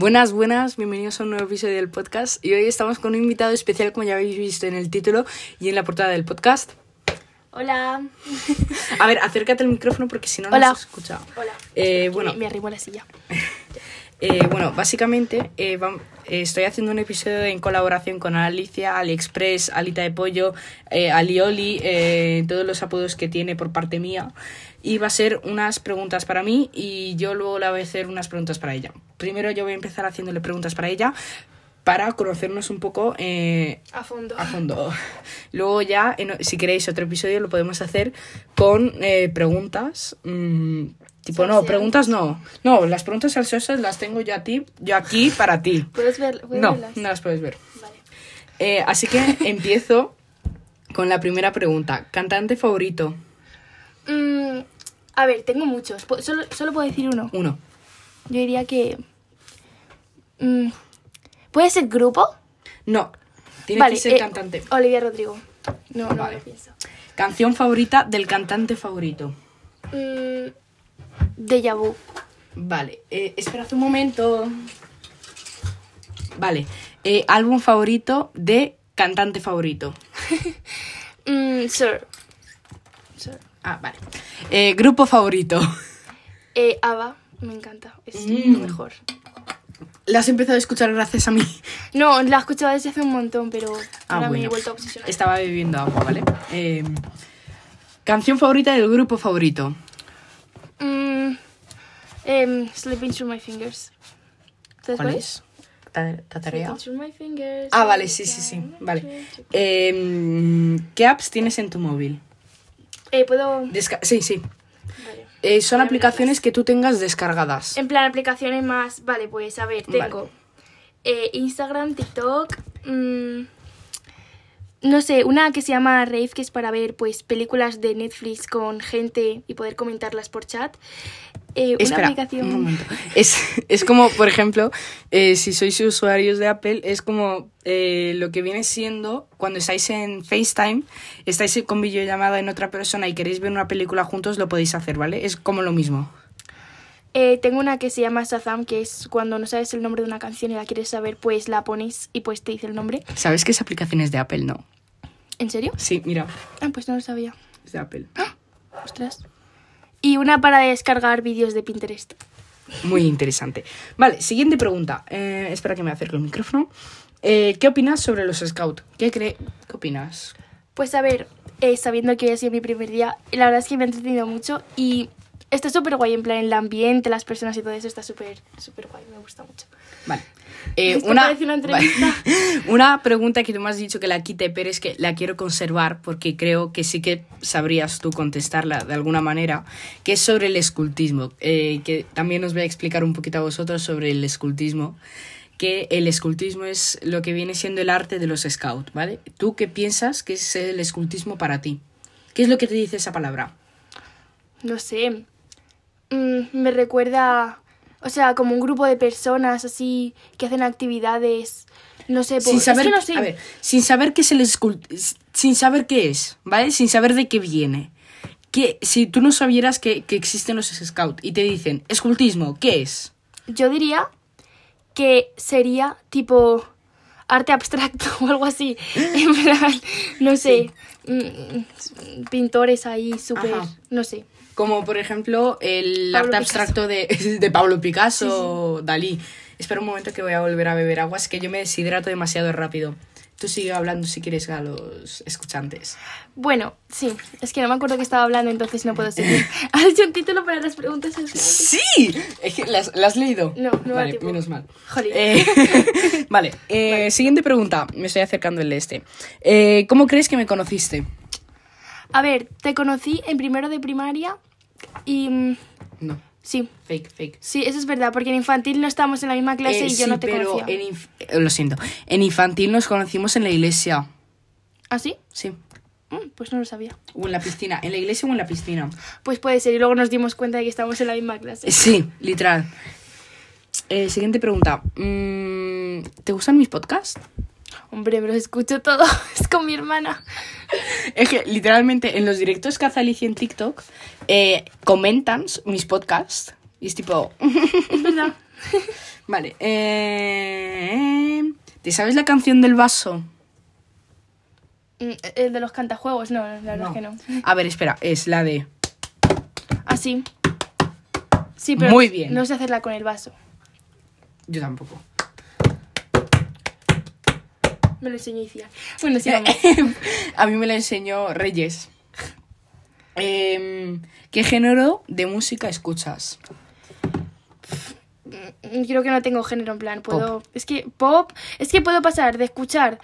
Buenas, buenas, bienvenidos a un nuevo episodio del podcast. Y hoy estamos con un invitado especial, como ya habéis visto en el título y en la portada del podcast. Hola. A ver, acércate al micrófono porque si no, no Hola. se escucha. Hola. Eh, bueno, Me, me arrimo a la silla. eh, bueno, básicamente eh, vam- eh, estoy haciendo un episodio en colaboración con Alicia, AliExpress, Alita de Pollo, eh, Alioli, eh, todos los apodos que tiene por parte mía. Y va a ser unas preguntas para mí y yo luego le voy a hacer unas preguntas para ella. Primero yo voy a empezar haciéndole preguntas para ella para conocernos un poco eh, A fondo. a fondo. Luego ya, en- si queréis otro episodio, lo podemos hacer con eh, preguntas. mm, tipo, no, preguntas no. No, las preguntas salsosas las tengo yo a ti, yo aquí para ti. ¿Puedes ver? No, verlas? no las puedes ver. Vale. Eh, así que empiezo con la primera pregunta. ¿Cantante favorito? Mm, a ver, tengo muchos. Solo, solo puedo decir uno. Uno. Yo diría que... mm, ¿Puede ser grupo? No. Tiene vale. que ser eh, cantante. Olivia Rodrigo. No, no Vale. lo pienso. Canción favorita del cantante favorito. Mm, Deja vu. Vale, eh, esperad un momento. Vale, eh, álbum favorito de cantante favorito. Mm, Sir. Ah, vale. Eh, grupo favorito. Eh, Ava. Me encanta. Es Mm. lo mejor. La has empezado a escuchar gracias a mí. No, la he escuchado desde hace un montón, pero Ah, ahora me he vuelto a obsesionar. Estaba bebiendo agua, ¿vale? Eh, canción favorita del grupo favorito. Mm, em, Slipping Through My Fingers. ¿Sabes ¿Cuál es? Ta- Tatarea. Slipping Through My Fingers. Ah, vale, sí, sí, sí. Vale. Eh, ¿Qué apps tienes en tu móvil? Eh, puedo... Desca- sí, sí. Vale. Eh, son aplicaciones que tú tengas descargadas. En plan, aplicaciones más... Vale, pues a ver, tengo eh, Instagram, TikTok... mm, no sé, una que se llama Rave, que es para ver pues películas de Netflix con gente y poder comentarlas por chat. Eh, Espera, una aplicación... un momento. Es, es como, por ejemplo, eh, si sois usuarios de Apple, es como eh, lo que viene siendo cuando estáis en FaceTime, estáis con videollamada en otra persona y queréis ver una película juntos, lo podéis hacer, ¿vale? Es como lo mismo. Eh, tengo una que se llama Shazam, que es cuando no sabes el nombre de una canción y la quieres saber, pues la pones y pues te dice el nombre. ¿Sabes que esa aplicación es de Apple? No. ¿En serio? Sí, mira, Ah, pues no lo sabía. es de Apple. Ostras. Y una para descargar vídeos de Pinterest. Muy interesante. Vale, siguiente pregunta. Eh, espera que me acerque el micrófono. Eh, ¿Qué opinas sobre los Scouts? ¿Qué, cree ¿Qué opinas? Pues a ver, eh, sabiendo que hoy ha sido mi primer día, la verdad es que me ha entretenido mucho y está súper guay, en plan, el ambiente, las personas y todo eso está súper, súper guay, me gusta mucho. Vale. Eh, una, una entrevista. vale. una pregunta que tú me has dicho que la quite, pero es que la quiero conservar porque creo que sí que sabrías tú contestarla de alguna manera, que es sobre el escultismo, eh, que también os voy a explicar un poquito a vosotros sobre el escultismo, que el escultismo es lo que viene siendo el arte de los scouts, ¿vale? ¿Tú qué piensas que es el escultismo para ti? ¿Qué es lo que te dice esa palabra? No sé, mm, me recuerda, o sea, como un grupo de personas así que hacen actividades, no sé, sin pues, saber, es que no sé. a ver, sin saber qué es el sin saber qué es, ¿vale? Sin saber de qué viene. Que si tú no sabieras que, que existen los scouts y te dicen escultismo, ¿qué es? Yo diría que sería tipo arte abstracto o algo así. En plan, no sé, mm, pintores ahí súper, no sé. Como por ejemplo el Pablo arte Picasso. abstracto de, de Pablo Picasso o Dalí. Espera un momento que voy a volver a beber agua, es que yo me deshidrato demasiado rápido. Tú sigue hablando si quieres a los escuchantes. Bueno, sí, es que no me acuerdo que estaba hablando, entonces no puedo seguir. ¿Has hecho un título para las preguntas? ¡Sí! Es que, ¿las, las has leído? No, no Vale, menos mal. Jolín. Eh, vale, eh, siguiente pregunta. Me estoy acercando el de este. Eh, ¿Cómo crees que me conociste? A ver, te conocí en primero de primaria y No, sí, fake, fake. sí, eso es verdad, porque en infantil no estábamos en la misma clase Eh, y yo sí, no te pero conocía. en inf- eh, lo siento. En infantil nos conocimos en la iglesia. ¿Ah, sí? Sí. Mm, pues no lo sabía. O en la piscina. ¿En la iglesia o en la piscina? Pues puede ser, y luego nos dimos cuenta de que estábamos en la misma clase. Eh, Sí, literal. Eh, siguiente pregunta. Mm, ¿Te gustan mis podcasts? Hombre, me los escucho todo. es con mi hermana. Es que literalmente en los directos que hace Alicia en TikTok eh, comentan mis podcasts y es tipo, Es verdad. Vale. eh, ¿Te sabes la canción del vaso? Mm, El de los cantajuegos, no, la verdad es que no. A ver, espera, es la de. Así. Sí, pero Muy bien. no sé hacerla con el vaso. Yo tampoco. Me lo enseñó Iciar. Bueno, sí. A mí me la enseñó Reyes. Em, ¿Qué género de música escuchas? Mm, Creo que no tengo género en plan. Puedo. Es que pop. Es que puedo pasar de escuchar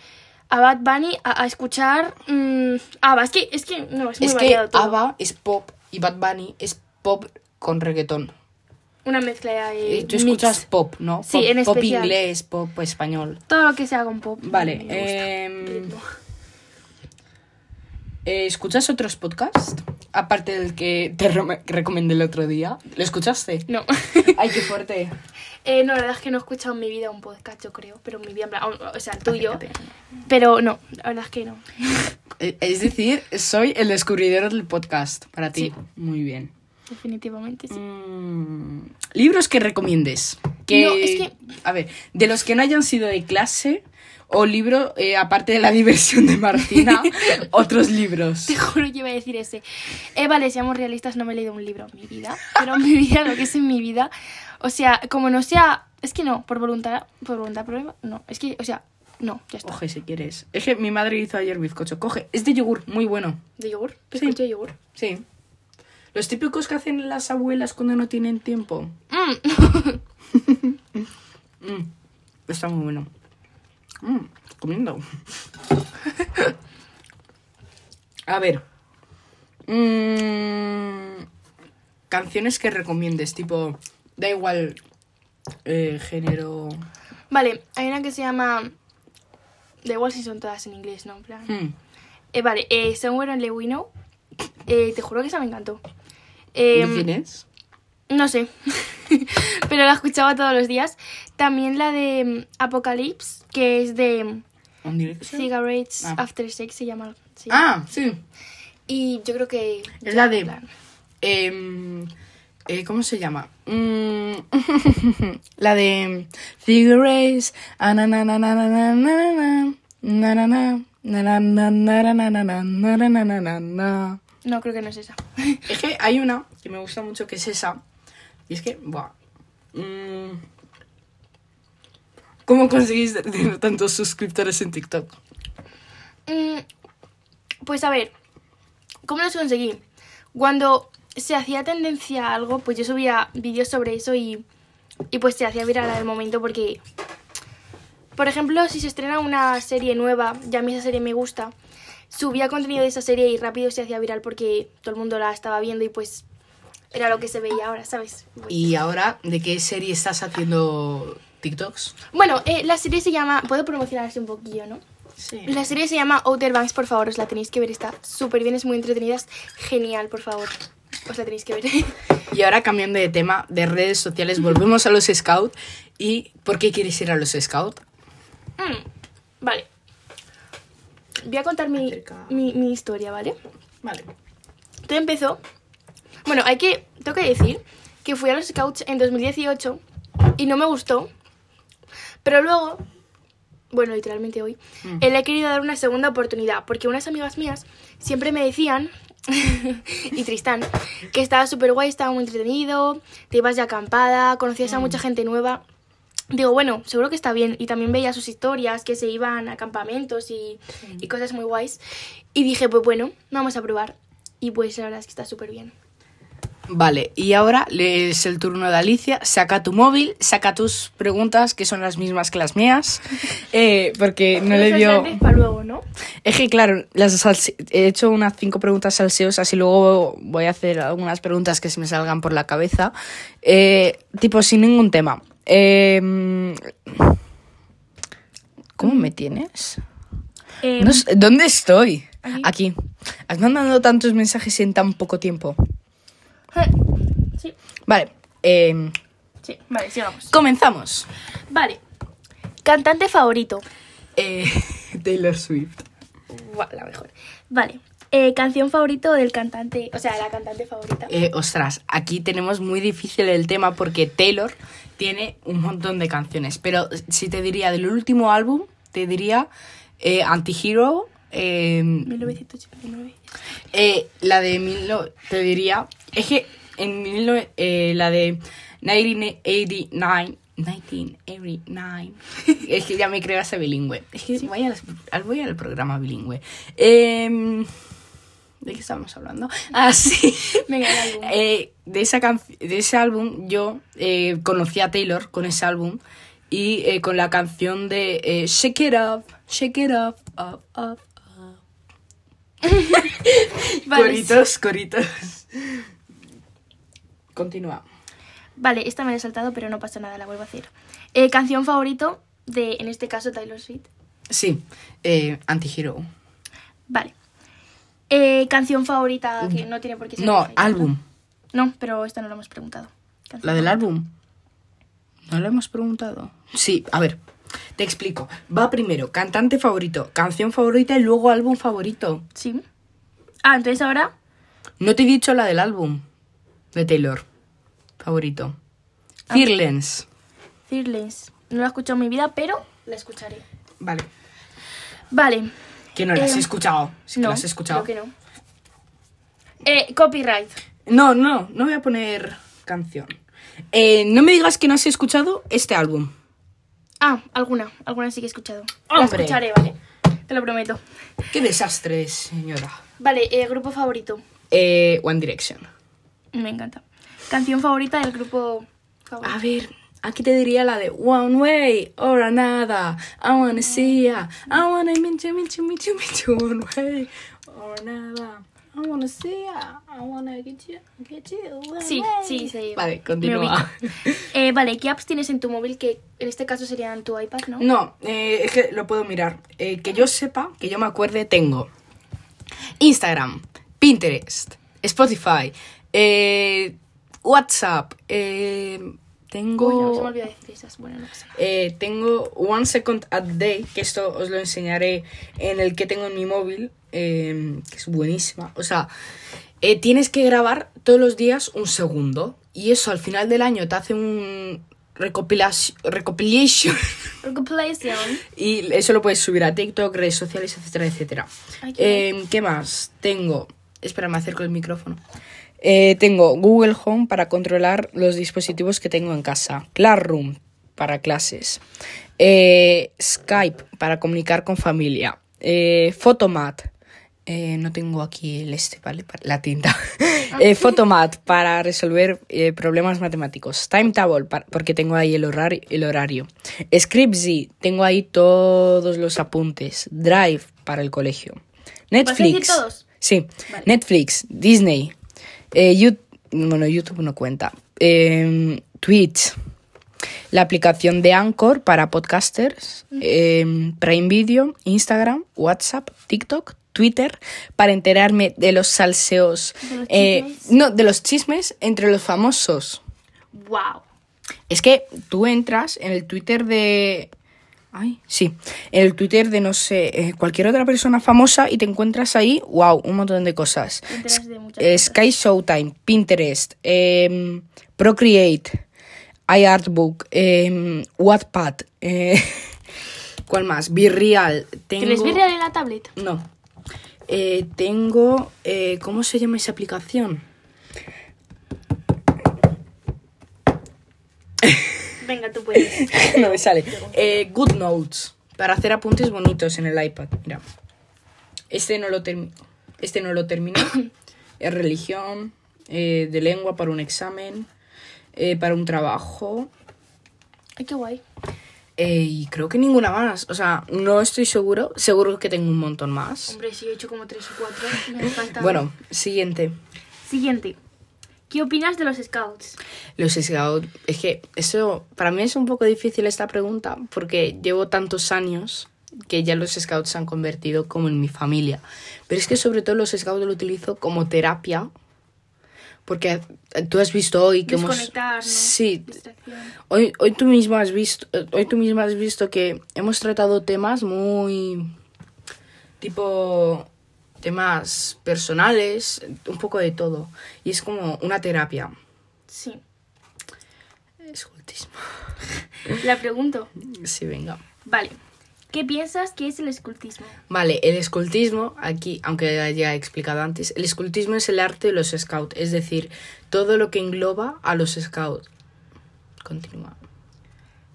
a Bad Bunny a, a escuchar. mm, ABBA. Es que, es que. No, es muy es que todo. ABBA es pop y Bad Bunny es pop con reggaetón. Una mezcla de. Eh, Tú escuchas pop, ¿no? Sí, pop, en pop especial. inglés, pop español. Todo lo que sea con pop. Vale, me gusta. em. Eh, ¿Escuchas otros podcasts? Aparte del que te re- recomendé el otro día. ¿Lo escuchaste? No. Ay, qué fuerte. Eh, no, la verdad es que no he escuchado en mi vida un podcast, yo creo. Pero en mi vida, o, o sea, el tuyo. Pero no, la verdad es que no. Eh, Es decir, soy el descubridor del podcast para ti. Sí. Muy bien. Definitivamente sí. Mm, libros que recomiendes. Que, No, es que- A ver, de los que no hayan sido de clase o libro, eh, aparte de la diversión de Martina, otros libros. Te juro que iba a decir ese. Eh, vale, seamos realistas, no me he leído un libro en mi vida. Pero en mi vida, lo que es en mi vida. O sea, como no sea. Es que no, por voluntad. Por voluntad, problema. No, es que, o sea, no, ya está. Coge si quieres. Es que mi madre hizo ayer bizcocho. Coge. Es de yogur, muy bueno. ¿De yogur? ¿Qué Sí. de yogur? Sí. Los típicos que hacen las abuelas cuando no tienen tiempo. Mm. Mm, está muy bueno. Mm, comiendo. A ver. Mm, canciones que recomiendes, tipo, da igual eh, género. Vale, hay una que se llama. Da igual si son todas en inglés, ¿no? En plan. Mm, Eh, vale, eh, Somewhere Only We Know. Eh, te juro que esa me encantó. Eh, ¿De quién es? No sé, pero la escuchaba todos los días. También la de mm, Apocalypse, que es de mm? Cigarettes Ah. After Sex, se llama. se llama. Ah, sí. Y yo creo que... Es la de- Em, eh, ¿Cómo se llama? Mm, la de Cigarettes. No, creo que no es esa. es que hay una que me gusta mucho que es esa. Y es que, buah. Mmm, ¿Cómo conseguís tener tantos suscriptores en TikTok? Mm, pues a ver, ¿cómo los conseguí? Cuando se hacía tendencia a algo, pues yo subía vídeos sobre eso y, y pues se hacía viral al momento porque, por ejemplo, si se estrena una serie nueva, ya a mí esa serie me gusta, subía contenido de esa serie y rápido se hacía viral porque todo el mundo la estaba viendo y pues era lo que se veía ahora, ¿sabes? Y ahora, ¿de qué serie estás haciendo TikToks? Bueno, eh, la serie se llama... Puedo promocionarse un poquillo, ¿no? Sí. La serie se llama Outer Banks, por favor, os la tenéis que ver, está súper bien, es muy entretenida, es genial, por favor. Os la tenéis que ver. Y ahora cambiando de tema, de redes sociales, volvemos a los Scouts. ¿Y por qué quieres ir a los Scouts? Mm, vale. Voy a contar mi, mi, mi historia, ¿vale? Vale. Todo empezó... Bueno, hay que... Tengo que decir que fui a los Scouts en 2018 y no me gustó. Pero luego... Bueno, literalmente hoy. Mm. eh, Le he querido dar una segunda oportunidad porque unas amigas mías siempre me decían... y Tristán, que estaba súper guay, estaba muy entretenido, te ibas de acampada, conocías a mucha gente nueva. Digo, bueno, seguro que está bien. Y también veía sus historias, que se iban a campamentos y, y cosas muy guays. Y dije, pues bueno, vamos a probar. Y pues la verdad es que está súper bien. Vale, y ahora es el turno de Alicia. Saca tu móvil, saca tus preguntas, que son las mismas que las mías. eh, porque no le dio. Para luego, ¿no? Es que, claro, las he hecho unas cinco preguntas salseosas y luego voy a hacer algunas preguntas que se me salgan por la cabeza. Eh, tipo, sin ningún tema. Eh, ¿Cómo me tienes? Eh, No sé, ¿Dónde estoy? Aquí. Aquí. Has mandado tantos mensajes en tan poco tiempo. eh, Sí, Vale, eh, sí, vale, sigamos. comenzamos. Vale. Cantante favorito. Eh, Taylor Swift. La mejor. Vale. Eh, canción favorito del cantante, o sea, la cantante favorita. Eh, ostras, aquí tenemos muy difícil el tema porque Taylor tiene un montón de canciones. Pero si te diría del último álbum, te diría eh, Antihero. eh, 1989. eh, la de mil te diría. Es que en mil eh, la de 1989. 1989. es que ya me creo ese bilingüe. Es que voy, al, al- voy al programa bilingüe. Em, ¿De qué estamos hablando? Ah, sí. Venga. Eh, de, esa de ese álbum yo eh, conocí a Taylor con ese álbum y eh, con la canción de eh, Shake It Up, Shake It Up, Up, Up, Up. Vale, Coritos, coritos. Continúa. Vale, esta me la he saltado, pero no pasa nada, la vuelvo a hacer. Eh, canción favorito de, en este caso, Taylor Swift. Sí, Antihero. Vale. Eh, canción favorita que no tiene por qué ser. No, favorita, álbum. No, pero esta no la hemos preguntado. Canción La del álbum. ¿No lo hemos preguntado? Sí, a ver, te explico. Va primero, cantante favorito, canción favorita y luego álbum favorito. Sí. Ah, entonces ahora. No te he dicho la del álbum de Taylor. Favorito. Fearless. Fearless. No la he escuchado en mi vida, pero la escucharé. Vale. Vale. Que no la has Eh, escuchado. Sí que no, la has escuchado. creo que no. Eh, copyright. No, no, no voy a poner canción. Eh, no me digas que no has escuchado este álbum. Ah, alguna. Alguna sí que he escuchado. La ¡Hombre! escucharé, vale. Te lo prometo. Qué desastre, señora. Vale, eh, grupo favorito. Eh, One Direction. Me encanta. Canción favorita del grupo favorito. A ver, aquí te diría la de One Way or Another. I wanna see ya. I wanna meet you, meet you, meet you, meet you one way or another. I wanna see ya. I wanna get you, get you one Sí, way. sí, sí. Vale, continúa. Eh, vale, ¿qué apps tienes en tu móvil que en este caso serían tu iPad, no? No, eh, es que lo puedo mirar. Eh, que yo sepa, que yo me acuerde, tengo Instagram, Pinterest, Spotify, eh, WhatsApp, eh, tengo... Uy, no, se me olvidó decir esas. Bueno, no pasa nada. Eh, tengo One Second a Day, que esto os lo enseñaré en el que tengo en mi móvil, eh, que es buenísima. O sea, eh, tienes que grabar todos los días un segundo y eso al final del año te hace un recopilación, recopilation Recopilación. y eso lo puedes subir a TikTok, redes sociales, etcétera, etcétera. Eh, ¿Qué más? Tengo... Espera, me acerco el micrófono. Eh, tengo Google Home para controlar los dispositivos que tengo en casa. Classroom para clases. Eh, Skype para comunicar con familia. Eh, Photomat. eh, no tengo aquí el este, ¿vale? La tinta. Eh, Photomat para resolver problemas matemáticos. Timetable para- porque tengo ahí el horario. El horario. Scriptsy, tengo ahí todos los apuntes. Drive para el colegio. Netflix. decir todos? Sí. Vale. Netflix, Disney, eh, Yout- bueno, YouTube no cuenta, eh, Twitch, la aplicación de Anchor para podcasters, eh, Prime Video, Instagram, WhatsApp, TikTok, Twitter, para enterarme de los salseos, ¿De los eh, no, de los chismes entre los famosos. Wow. Es que tú entras en el Twitter de... Ay, sí. En el Twitter de, no sé, eh, cualquier otra persona famosa y te encuentras ahí, wow, un montón de cosas. De Eh, cosas. Sky Showtime, Pinterest, em, Procreate, iArtbook, em, Wattpad, eh, ¿cuál más? Virreal. Tengo... ¿Tienes Virreal en la tablet? No. Tengo... ¿Cómo se llama esa aplicación? Venga, tú puedes. no me sale. Eh, Good Notes. Para hacer apuntes bonitos en el iPad. Mira. Este no lo termino. Este no lo terminé. es religión. eh, de lengua para un examen. eh, para un trabajo. Ay, qué guay. eh, y creo que ninguna más. O sea, no estoy seguro. Seguro que tengo un montón más. Hombre, sí, he hecho como tres o cuatro. Me falta. Bueno, siguiente. Siguiente. ¿Qué opinas de los scouts? Los scouts. Es que eso. Para mí es un poco difícil esta pregunta. Porque llevo tantos años que ya los scouts se han convertido como en mi familia. Pero es que sobre todo los scouts lo utilizo como terapia. Porque tú has visto hoy que hemos... ¿no? Sí. Hoy, hoy tú misma has visto, hoy tú misma has visto que hemos tratado temas muy tipo temas personales, un poco de todo. Y es como una terapia. Sí. Escultismo. La pregunto. Sí, venga. Vale. ¿Qué piensas que es el escultismo? Vale, el escultismo, aquí, aunque ya he explicado antes, el escultismo es el arte de los scouts, es decir, todo lo que engloba a los scouts. Continúa.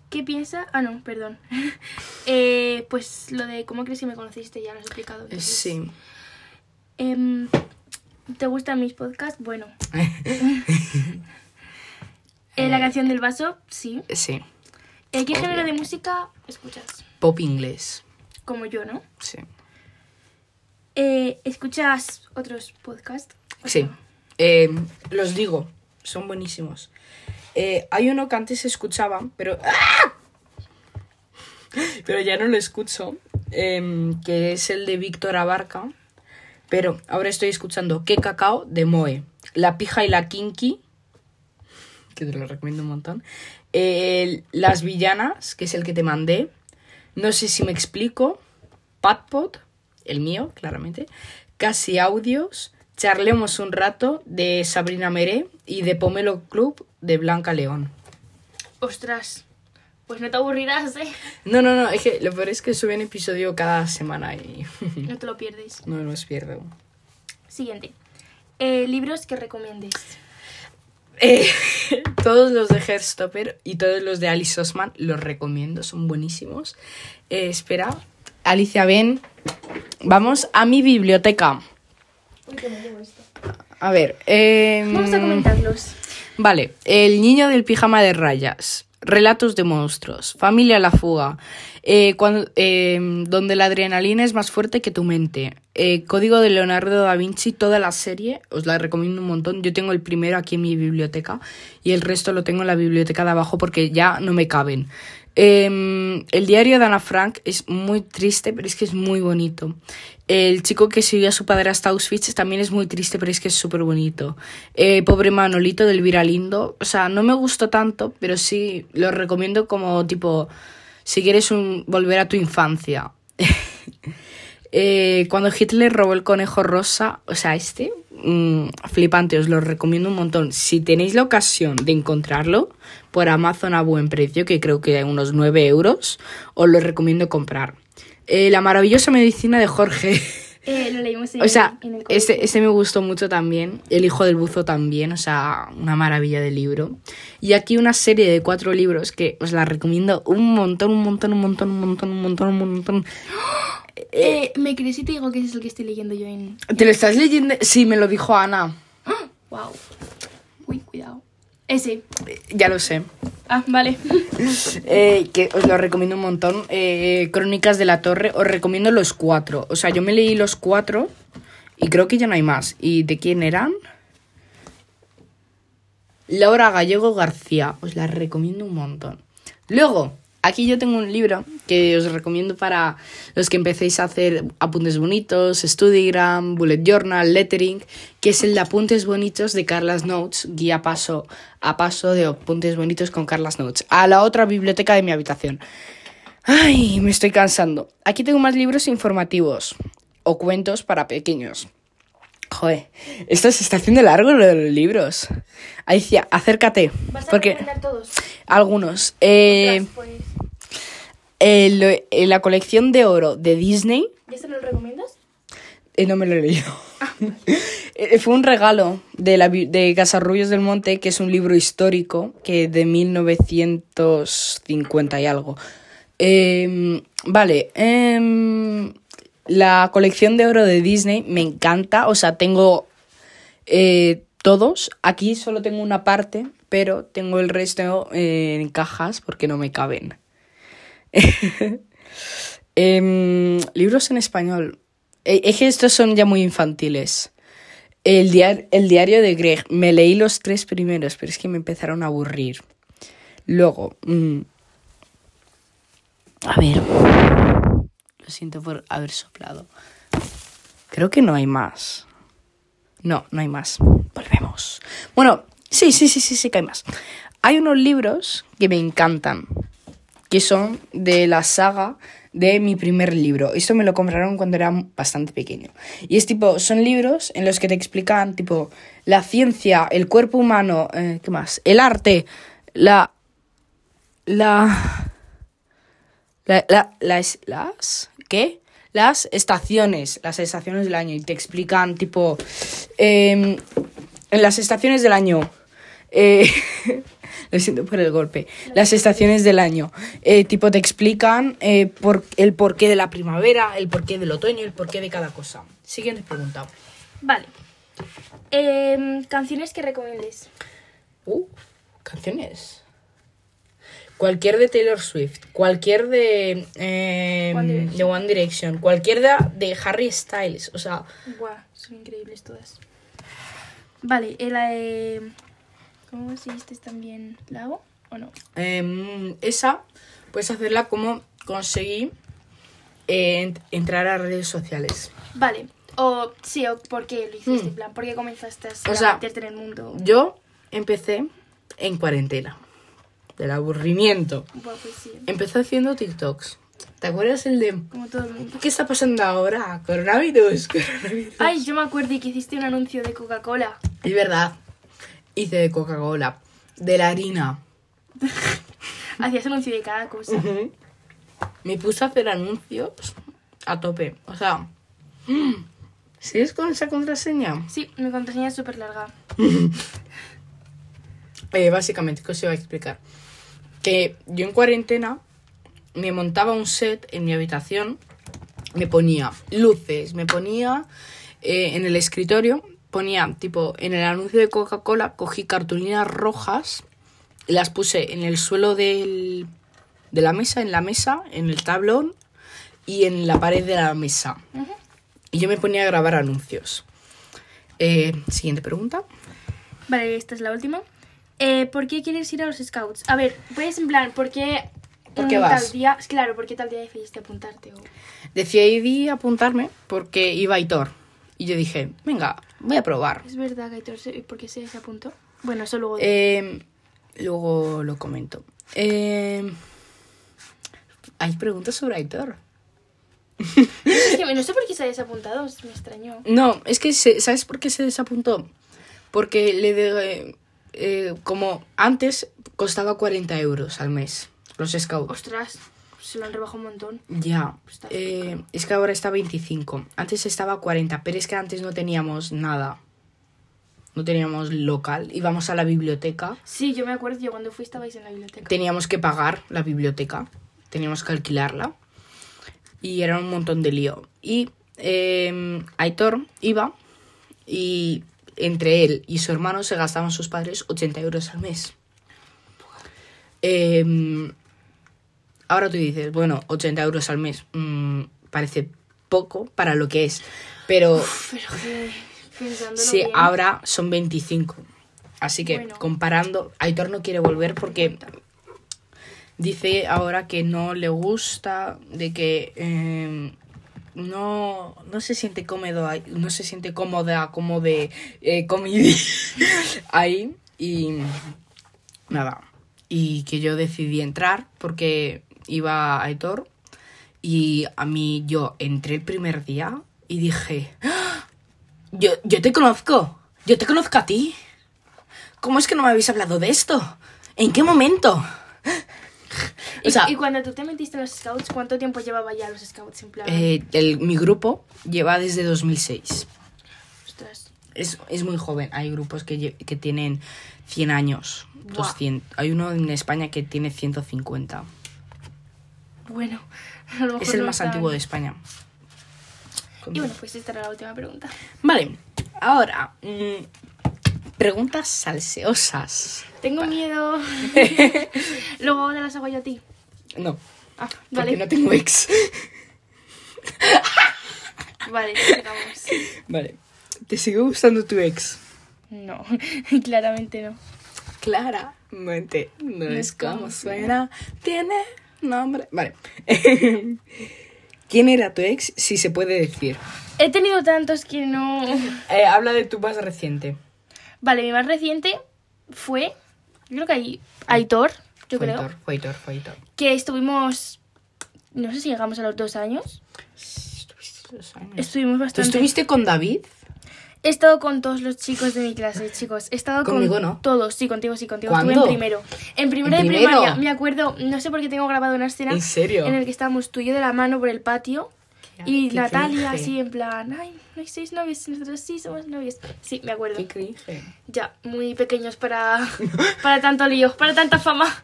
¿Qué piensas? Ah, no, perdón. Eh, pues lo de cómo crees que me conociste ya lo has explicado. Entonces. Sí. Em, ¿Te gustan mis podcasts? Bueno. Eh, la canción del vaso, sí. Sí. Eh, ¿Qué Obvio. género de música escuchas? Pop inglés. Como yo, ¿no? Sí. Eh, ¿Escuchas otros podcasts? Sí. Eh, los digo, son buenísimos. Eh, hay uno que antes escuchaba, pero. ¡Ah! Pero ya no lo escucho. em, que es el de Víctor Abarca. Pero ahora estoy escuchando Que Cacao de Moe. La Pija y la Kinky. Que te lo recomiendo un montón. Las Villanas, que es el que te mandé. No sé si me explico. Patpot, el mío, claramente. Casi Audios. Charlemos un rato de Sabrina Meré y de Pomelo Club de Blanca León. Ostras. Pues no te aburrirás, ¿eh? No, no, no, es que lo peor es que suben episodio cada semana y No te lo pierdes. no los pierdo. Siguiente. Eh, libros que recomiendes. Eh, todos los de Heartstopper y todos los de Alice Osman los recomiendo, son buenísimos. Eh, espera, Alicia, ven. Vamos a mi biblioteca. A ver. em, Vamos a comentarlos. Vale, El niño del pijama de rayas, Relatos de monstruos, Familia a la fuga, eh, cuando- eh, donde la adrenalina es más fuerte que tu mente, eh, Código de Leonardo da Vinci, toda la serie, os la recomiendo un montón. Yo tengo el primero aquí en mi biblioteca y el resto lo tengo en la biblioteca de abajo porque ya no me caben. Eh, el diario de Ana Frank es muy triste, pero es que es muy bonito. El chico que siguió a su padre hasta Auschwitz también es muy triste, pero es que es súper bonito. Eh, Pobre Manolito del Viralindo. O sea, no me gustó tanto, pero sí lo recomiendo como tipo, si quieres un, volver a tu infancia. Eh, cuando Hitler robó el conejo rosa, o sea, este, mm, flipante, os lo recomiendo un montón. Si tenéis la ocasión de encontrarlo por Amazon a buen precio, que creo que unos 9 euros, os lo recomiendo comprar. Eh, la maravillosa medicina de Jorge. Eh, lo leímos en, O sea, en el este, este me gustó mucho también. El hijo del buzo también, o sea, una maravilla de libro. Y aquí una serie de cuatro libros que os la recomiendo un montón, un montón, un montón, un montón, un montón, un montón. Eh, ¿Me crees si te digo que ese es el que estoy leyendo yo en... ¿Te lo estás leyendo? Sí, me lo dijo Ana. Wow. Uy, cuidado. Ese. Eh, Ya lo sé. Ah, vale. Eh, que os lo recomiendo un montón. Eh, Crónicas de la Torre, os recomiendo los cuatro. O sea, yo me leí los cuatro y creo que ya no hay más. ¿Y de quién eran? Laura Gallego García, os la recomiendo un montón. Luego, aquí yo tengo un libro que os recomiendo para los que empecéis a hacer apuntes bonitos, Studygram, Bullet Journal, Lettering, que es el de apuntes bonitos de Carlas Notes, guía paso a paso de apuntes bonitos con Carlas Notes, a la otra biblioteca de mi habitación. Ay, me estoy cansando. Aquí tengo más libros informativos o cuentos para pequeños. Joder, esto se está haciendo largo lo de los libros. Alicia, acércate. ¿Vas a Porque todos? algunos. Eh, Ostras, pues... el- eh, la colección de oro de Disney. ¿Ya se lo recomiendas? eh, no me lo he leído. Eh, Fue un regalo de, la, de Casarrubios del Monte, que es un libro histórico que de 1950 y algo. Eh, vale. La colección de oro de Disney me encanta. O sea, tengo eh, todos. Aquí solo tengo una parte, pero tengo el resto eh, en cajas porque no me caben. Em, libros en español. Eh, Es que estos son ya muy infantiles. El, diar- el diario de Greg. Me leí los tres primeros, pero es que me empezaron a aburrir. Luego. mm, a ver. Lo siento por haber soplado. Creo que no hay más. No, no hay más. Volvemos. Bueno, sí, sí, sí, sí, sí que hay más. Hay unos libros que me encantan, que son de la saga de mi primer libro. Esto me lo compraron cuando era bastante pequeño. Y es tipo, son libros en los que te explican, tipo, la ciencia, el cuerpo humano, eh, ¿qué más? El arte, la la, la, la- las, las, ¿qué? Las estaciones, las estaciones del año y te explican tipo, em, en las estaciones del año, eh, lo siento por el golpe, las estaciones del año, eh, tipo te explican eh, por, el porqué de la primavera, el porqué del otoño, el porqué de cada cosa. Siguiente pregunta. Vale. Em, canciones que recomiendes. Uh, canciones. Cualquier de Taylor Swift, cualquier de, eh, One Direction. de One Direction, cualquier de, de Harry Styles. O sea, Buah, son increíbles todas. Vale, el, eh, ¿cómo se dice también? ¿Lago o no? em, esa puedes hacerla como conseguí eh, ent- entrar a redes sociales. Vale. O sí, o por qué lo hiciste, Hmm. en plan, ¿por qué comenzaste O a sea, meterte en el mundo? Yo empecé en cuarentena, del aburrimiento. Pues sí, Empecé haciendo TikToks. ¿Te acuerdas el de como todo el mundo. qué está pasando ahora? Coronavirus, coronavirus. Ay, yo me acuerdo que hiciste un anuncio de Coca-Cola. Es verdad. Hice de Coca-Cola, de la harina. Hacías anuncio de cada cosa. Me puse a hacer anuncios a tope. O sea, mm, ¿sigues con esa contraseña? Sí, mi contraseña es súper larga. Eh, básicamente, ¿qué os iba a explicar? Que yo en cuarentena me montaba un set en mi habitación, me ponía luces, me ponía eh, en el escritorio, ponía tipo en el anuncio de Coca-Cola, cogí cartulinas rojas, las puse en el suelo del, de la mesa, en la mesa, en el tablón y en la pared de la mesa. Y yo me ponía a grabar anuncios. Eh, siguiente pregunta. Vale, esta es la última. Eh, ¿Por qué quieres ir a los scouts? A ver, puedes en plan, ¿por qué, ¿Por qué mm, vas? tal día? Claro, ¿por qué tal día decidiste apuntarte? O... Decidí apuntarme porque iba Aitor. Y yo dije, venga, voy a probar. Es verdad, Gaitor, ¿se- ¿por qué se desapuntó? Bueno, eso luego... Eh, luego lo comento. Eh, Hay preguntas sobre Aitor. Es que no sé por qué se ha desapuntado, me extrañó. No, es que, se- ¿sabes por qué se desapuntó? Porque le de, eh, como antes costaba 40 euros al mes los scouts. Ostras, se lo han rebajado un montón. Ya, eh, es que ahora está 25. Antes estaba 40, pero es que antes no teníamos nada. No teníamos local. Íbamos a la biblioteca. Sí, yo me acuerdo, yo cuando fui estabais en la biblioteca. Teníamos que pagar la biblioteca. Teníamos que alquilarla. Y era un montón de lío. Y eh, Aitor iba y entre él y su hermano se gastaban sus padres 80 euros al mes. Eh, ahora tú dices, bueno, 80 euros al mes mm, parece poco para lo que es. Pero Pero que, pensándolo sí, bien, ahora son 25. Así que Bueno. comparando, Aitor no quiere volver porque dice ahora que no le gusta, de que eh, no, no se siente cómodo no se siente cómoda como de eh, comidi ahí y nada. Y que yo decidí entrar porque iba Aitor y a mí yo entré el primer día y dije, "¡Ah! yo, yo te conozco, yo te conozco a ti. ¿Cómo es que no me habéis hablado de esto? ¿En qué momento? Y, O sea, y cuando tú te metiste en los scouts, ¿cuánto tiempo llevaba ya los scouts en plan? eh, el- mi grupo lleva desde 2006. Ostras. Es, es muy joven. Hay grupos que, que tienen 100 años, Buah. 200. Hay uno en España que tiene 150. Bueno, a lo mejor Es el no más antiguo de España. Y bueno, pues esta era la última pregunta. Vale, ahora, mm, preguntas salseosas. Tengo miedo. Luego te las hago yo a ti. No, Ah, porque vale. no tengo ex. Vale, sigamos. Vale, ¿te sigue gustando tu ex? No, claramente no. Claramente, no, No es como suena, tiene nombre. Vale. ¿Quién era tu ex, si se puede decir? He tenido tantos que no. Eh, habla de tu más reciente. Vale, mi más reciente fue. Yo creo que hay. Aitor, yo Fue creo. Aitor, fue Aitor, fue Aitor. Que estuvimos. No sé si llegamos a los dos años. Estuviste dos años. Estuvimos ¿Tú bastante. estuviste con David? He estado con todos los chicos de mi clase, chicos. He estado Conmigo con no. todos, sí, contigo, sí, contigo. ¿Cuándo? Estuve en primero. En primero ¿En de primero? primaria, me acuerdo, no sé por qué tengo grabado una escena ¿En serio? en el que estábamos tú y yo de la mano por el patio y Natalia cringe. así en plan, ay, no hay seis novios, nosotros sí somos novios. Sí, me acuerdo. Qué cringe. Ya, muy pequeños para, para tanto lío, para tanta fama.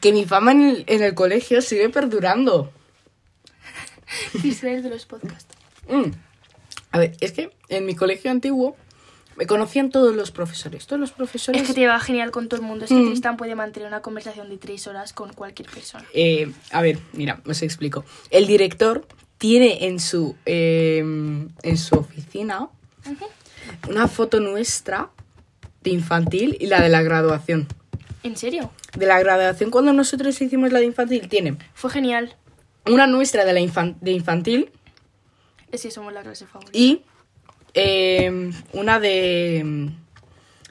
Que mi fama en el, en el colegio sigue perdurando. Visuales de los podcasts. Mm. A ver, es que en mi colegio antiguo me conocían todos los profesores. Todos los profesores. Es que te va genial con todo el mundo. Es que Mm. Tristan puede mantener una conversación de tres horas con cualquier persona. Eh, a ver, mira, os explico. El director tiene en su, eh, en su oficina una foto nuestra de infantil y la de la graduación. ¿En serio? De la graduación, cuando nosotros hicimos la de infantil, tiene Fue genial. una nuestra de la infan- de infantil Es que somos la clase favorita. y eh, una de,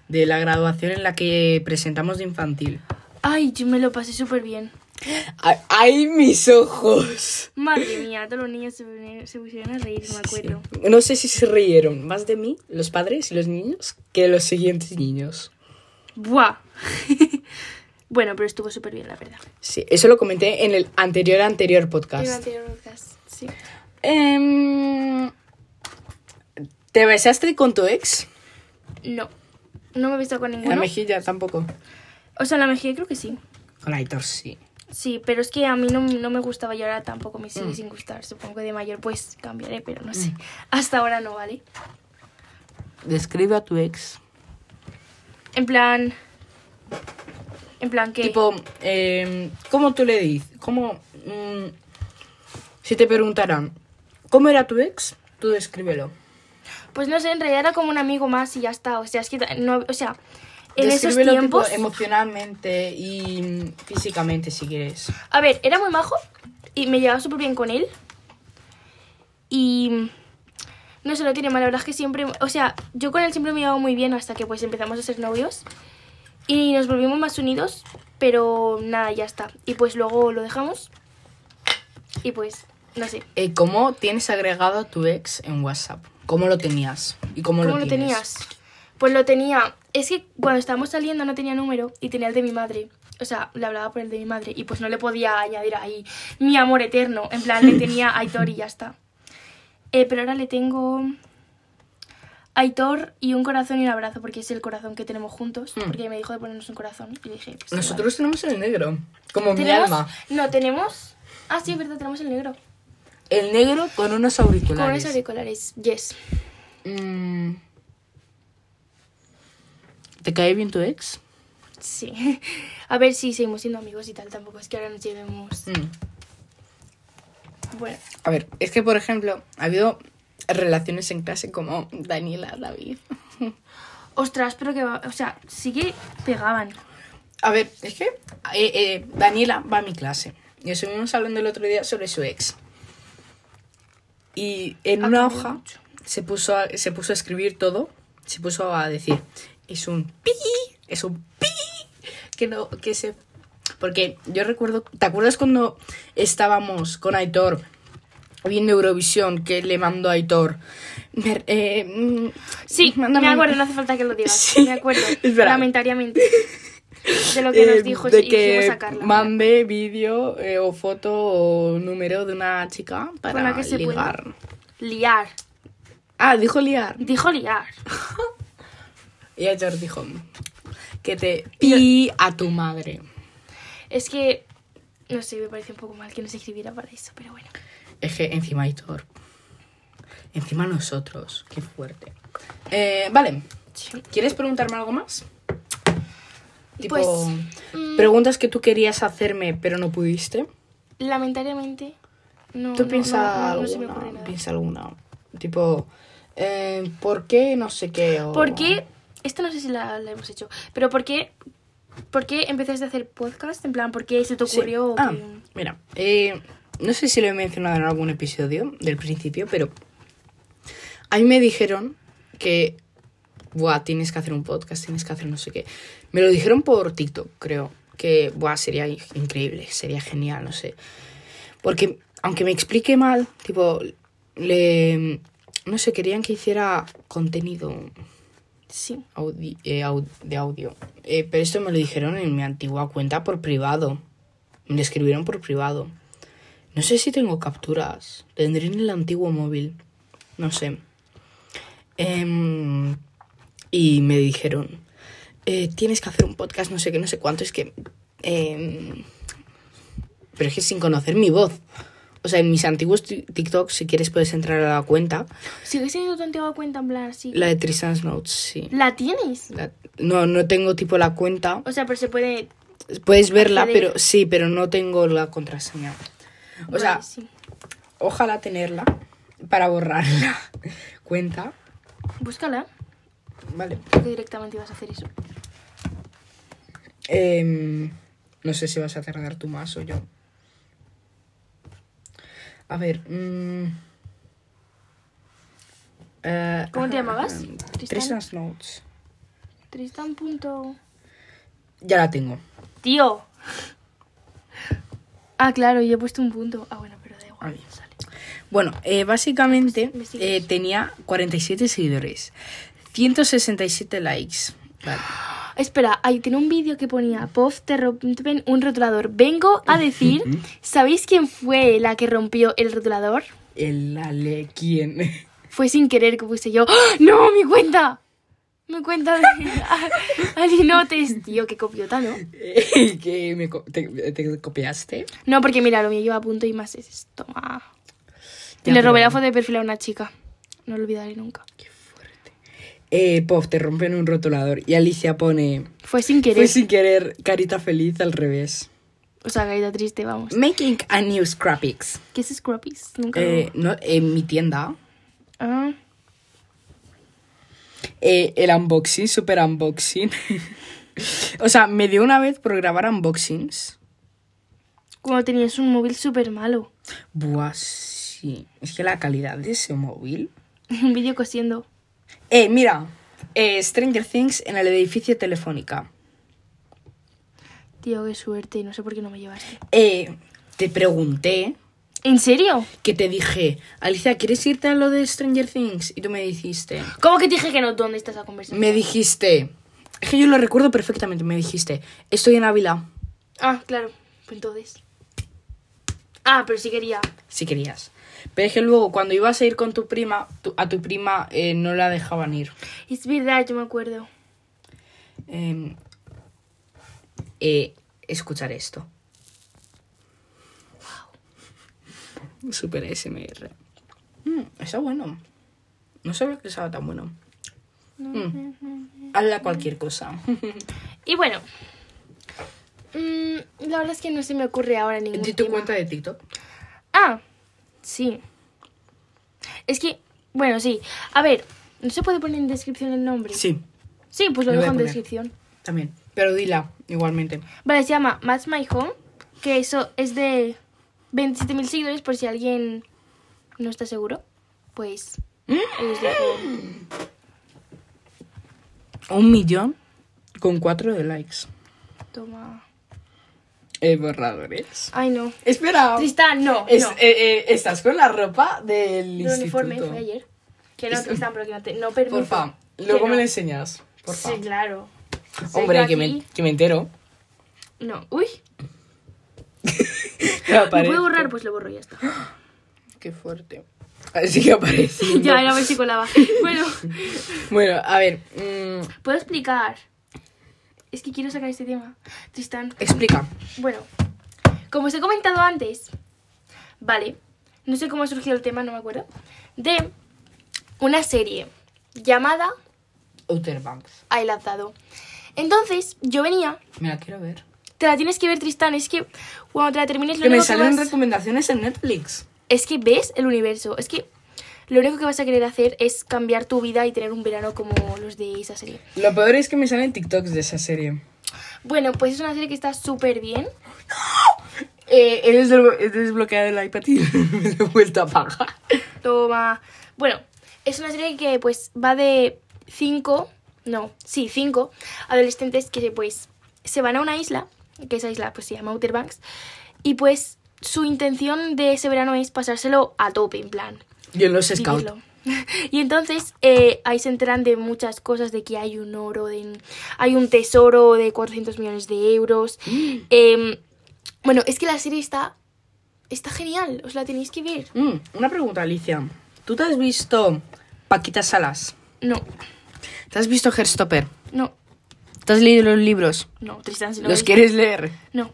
de la graduación en la que presentamos de infantil. Ay, yo me lo pasé súper bien. ¡Ay, ay, mis ojos! Madre mía, todos los niños se, se pusieron a reír, me acuerdo. No sé si se rieron más de mí, los padres y los niños, que de los siguientes niños. ¡Buah! bueno, pero estuvo súper bien, la verdad. Sí, eso lo comenté en el anterior anterior En el podcast. anterior podcast, sí. Em, ¿Te besaste con tu ex? No, no me he visto con En la ninguno. mejilla tampoco. O sea, en la mejilla creo que sí. Con Aitor sí. Sí, pero es que a mí no, no me gustaba y ahora tampoco me Mm. sigue sin gustar. Supongo que de mayor pues cambiaré, pero no sé. Hasta ahora no, ¿vale? Describe a tu ex. En plan... En plan que... Tipo, em, ¿cómo tú le dices? ¿Cómo... mm, si te preguntaran, ¿cómo era tu ex? Tú descríbelo. Pues no sé, en realidad era como un amigo más y ya está. O sea, es que no, o sea, en esos Descríbelo tipo, tiempos. emocionalmente y físicamente, si quieres. A ver, era muy majo y me llevaba súper bien con él. Y no se lo tiene mal, la verdad es que siempre, o sea, yo con él siempre me llevaba muy bien hasta que pues empezamos a ser novios y nos volvimos más unidos, pero nada, ya está. Y pues luego lo dejamos y pues, no sé. Eh, ¿Cómo tienes agregado a tu ex en WhatsApp? ¿Cómo lo tenías? ¿Y cómo, ¿Cómo lo, lo tenías? Pues lo tenía. Es que cuando estábamos saliendo no tenía número y tenía el de mi madre. O sea, le hablaba por el de mi madre y pues no le podía añadir ahí mi amor eterno. En plan, le tenía Aitor y ya está. Eh, pero ahora le tengo Aitor y un corazón y un abrazo porque es el corazón que tenemos juntos. Mm. Porque me dijo de ponernos un corazón y le dije, pues, Nosotros tenemos el negro, como vale. mi alma. No, tenemos... Ah, sí, es verdad, tenemos el negro. El negro con unos Con auriculares. unos auriculares, yes. Mm. ¿Te cae bien tu ex? Sí. A ver si seguimos siendo amigos y tal. Tampoco es que ahora nos llevemos... Mm. Bueno. A ver, es que por ejemplo, ha habido relaciones en clase como Daniela, David. Ostras, pero que va, o sea, sí que pegaban. A ver, es que eh, eh, Daniela va a mi clase. Y estuvimos hablando el otro día sobre su ex. Y en Ha una hoja mucho. se puso, a, se puso a escribir todo. Se puso a decir, es un pi, es un pi. Que no, que se... Porque yo recuerdo, ¿te acuerdas cuando estábamos con Aitor viendo Eurovisión que le mandó a Aitor? me- eh, mm, Sí, mándame me acuerdo, no hace falta que lo digas. Sí. Me acuerdo, Espera. lamentariamente. De lo que Eh, nos dijo de y que sacarla. mande vídeo eh, o foto o número de una chica para la que se puede. ligar. Liar. Ah, dijo liar. Dijo liar. Y Aitor dijo que te pi a tu madre. Es que, no sé, me parece un poco mal que nos escribiera para eso, pero bueno. Es que encima Aitor. Encima nosotros. Qué fuerte. Eh, vale. ¿Quieres preguntarme algo más? Tipo, Pues, mm, preguntas que tú querías hacerme pero no pudiste. Lamentablemente, no, ¿Tú no, piensa no, no se me alguna? ocurre nada. Piensa alguna. Tipo, eh, ¿por qué no sé qué? O... ¿Por qué? Esta no sé si la, la hemos hecho, pero ¿por qué, ¿por qué empezaste a hacer podcast? En plan, ¿por qué se te Sí. ocurrió? o Ah, que- mira, eh, no sé si lo he mencionado en algún episodio del principio, pero a mí me dijeron que, buah, tienes que hacer un podcast, tienes que hacer no sé qué. Me lo dijeron por TikTok, creo, que, buah, sería increíble, sería genial, no sé. Porque, aunque me explique mal, tipo, le, no sé, querían que hiciera contenido Sí. audi- eh, de audio. Eh, pero esto me lo dijeron en mi antigua cuenta por privado. Me lo escribieron por privado. No sé si tengo capturas. Tendré en el antiguo móvil. No sé. Em, y me dijeron, eh, tienes que hacer un podcast, no sé qué, no sé cuánto. Es que... em, pero es que sin conocer mi voz. O sea, en mis antiguos ti- TikToks, si quieres, puedes entrar a la cuenta. ¿Sigues teniendo tu antigua cuenta en plan así? La de Tristan's Notes, sí. ¿La tienes? La- no, no tengo tipo la cuenta. O sea, pero se puede... Puedes verla, acceder. pero sí, pero no tengo la contraseña. O sea, sí. ojalá tenerla para borrar la cuenta. Búscala. Vale. Porque directamente ibas a hacer eso. Em, no sé si vas a tardar tú más o yo. A ver. mm, eh, ¿Cómo te llamabas? um, Tristan. Tristan's Notes. Tristan. Punto... Ya la tengo. Tío. Ah, claro, yo he puesto un punto. Ah, bueno, pero da igual. Sale. Bueno, eh, básicamente Me sigues. eh, tenía 47 seguidores, 167 likes. Vale. Espera, ahí tiene un vídeo que ponía Puff te rompen un rotulador. Vengo a decir, ¿sabéis quién fue la que rompió el rotulador? El Ale, ¿quién? Fue sin querer que puse yo. ¡Ah! ¡No, mi cuenta! Mi cuenta de Alinotes, tío, qué copiota, ¿no? que me co- te, te copiaste? No, porque mira, lo mío lleva a punto y más es esto. ah. Y Ya, le robé pero- la foto de perfil a una chica. No lo olvidaré nunca. Eh, te rompen un rotulador. Y Alicia pone. Fue sin querer. Fue sin querer, carita feliz al revés. O sea, caída triste, vamos. Making a new Scrapix. ¿Qué es Scrappies? Nunca lo- Eh, no, en mi tienda. Ah, eh, el unboxing, super unboxing. o sea, me dio una vez por grabar unboxings. cuando tenías un móvil súper malo. Buah, sí. Es que la calidad de ese móvil. Un vídeo cosiendo. Eh, mira. eh, Stranger Things en el edificio Telefónica. Tío, qué suerte. No sé por qué no me llevaste. Eh, te pregunté ¿En serio? que te dije, Alicia, ¿quieres irte a lo de Stranger Things? Y tú me dijiste, ¿Cómo que te dije que no? ¿Dónde está esa conversación? me dijiste, es que yo lo recuerdo perfectamente, me dijiste, estoy en Ávila, Ah, claro. Pues entonces. Ah, pero sí quería. si querías. Pero es que luego cuando ibas a ir con tu prima, tu- a tu prima eh, no la dejaban ir. Es verdad, yo me acuerdo. Eh, eh, escuchar esto. Wow. Super SMR. Mm, está bueno. No sabía que estaba tan bueno. Mm. Hazla cualquier cosa. Y bueno. mm, la verdad es que no se me ocurre ahora ningún ¿Di tu tema. cuenta de TikTok? Ah, sí. Es que, bueno, sí. A ver, ¿no se puede poner en descripción el nombre? Sí, Sí, pues lo dejo en descripción. también. Pero dila, igualmente. Vale, se llama Match My Home, que eso es de 27.000 seguidores, por si alguien no está seguro. Pues, os dejo. Un millón con cuatro de likes. Toma. Eh, borradores. Ay, no. Espera. Tristan, no, Es- no. eh, eh, estás con la ropa del El uniforme fue ayer. Que no, Es- Tristan, pero que no te... No permito. Porfa, luego me no. lo enseñas. Porfa. Sí, claro. Hombre, que me, que me entero. No. Uy, ¿lo puedo borrar? Pues lo borro y ya está. Qué fuerte. Así que aparece. ya, era a ver si colaba. Bueno, Bueno, a ver. mm, ¿puedo explicar? Es que quiero sacar este tema. Tristan. explica. Bueno, como os he comentado antes, vale, no sé cómo ha surgido el tema, no me acuerdo, de una serie llamada Outer Banks. Hay lanzado. Entonces, yo venía, Me la quiero ver. te la tienes que ver, Tristan, es que cuando te la termines, lo Que me único salen recomendaciones en Netflix. es que ves el universo, es que lo único que vas a querer hacer es cambiar tu vida y tener un verano como los de esa serie. Lo peor es que me salen TikToks de esa serie. Bueno, pues es una serie que está súper bien. Eh, he, desblo- he desbloqueado el iPad y me lo he vuelto a apagar. Toma. Bueno, es una serie que pues va de cinco, no, sí, cinco adolescentes que pues se van a una isla, que esa isla pues se llama Outer Banks, y pues su intención de ese verano es pasárselo a tope, en plan. Yo en los scouts. Y entonces eh, ahí se enteran de muchas cosas, de que hay un oro, de, hay un tesoro de 400 millones de euros. Em, bueno, es que la serie está, está genial, os la tenéis que ver. Mm, una pregunta, Alicia. ¿Tú te has visto Paquita Salas? No, ¿Te has visto Herstopper? no, ¿Te has leído los libros? no, Tristan, si lo ¿Los ves- quieres leer? No.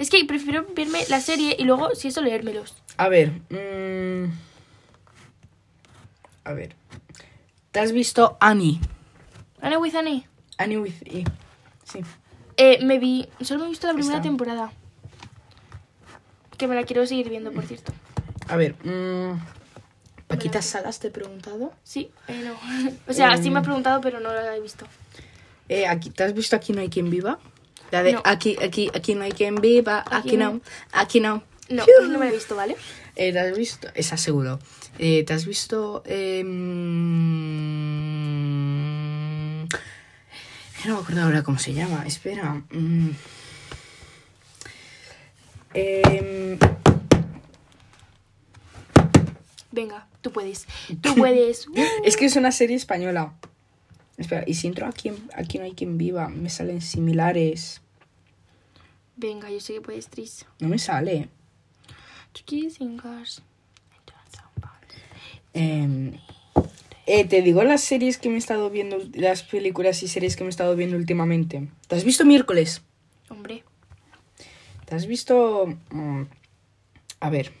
Es que prefiero verme la serie y luego, si eso, leérmelos. A ver. mm, a ver. ¿Te has visto Annie? Anne with Annie. Annie with E. Sí. Eh, me vi, solo me he visto la primera Está. temporada. Que me la quiero seguir viendo, por cierto. A ver. mm, ¿Paquita Salas te he preguntado? Sí, eh, no. O sea, sí me ha Em. preguntado, pero no la he visto. Eh, aquí, ¿Te has visto Aquí no hay quien viva? La de No. aquí, aquí, aquí no hay quien viva, aquí, Aquí no, no. aquí no. No, no me la he visto, ¿vale? Eh, ¿Te has visto? Esa seguro. Eh, ¿Te has visto? Eh, mm, no me acuerdo ahora cómo se llama. Espera. mm. Em, Venga, tú puedes. Tú puedes. Uh. es que es una serie española. Espera, y si entro aquí, aquí no hay quien viva, me salen similares. Venga, yo sé que puedes, Tris. No me sale. Kissing cars. Em, eh, te digo las series que me he estado viendo, las películas y series que me he estado viendo últimamente. ¿Te has visto miércoles? Hombre, ¿Te has visto... mm, a ver.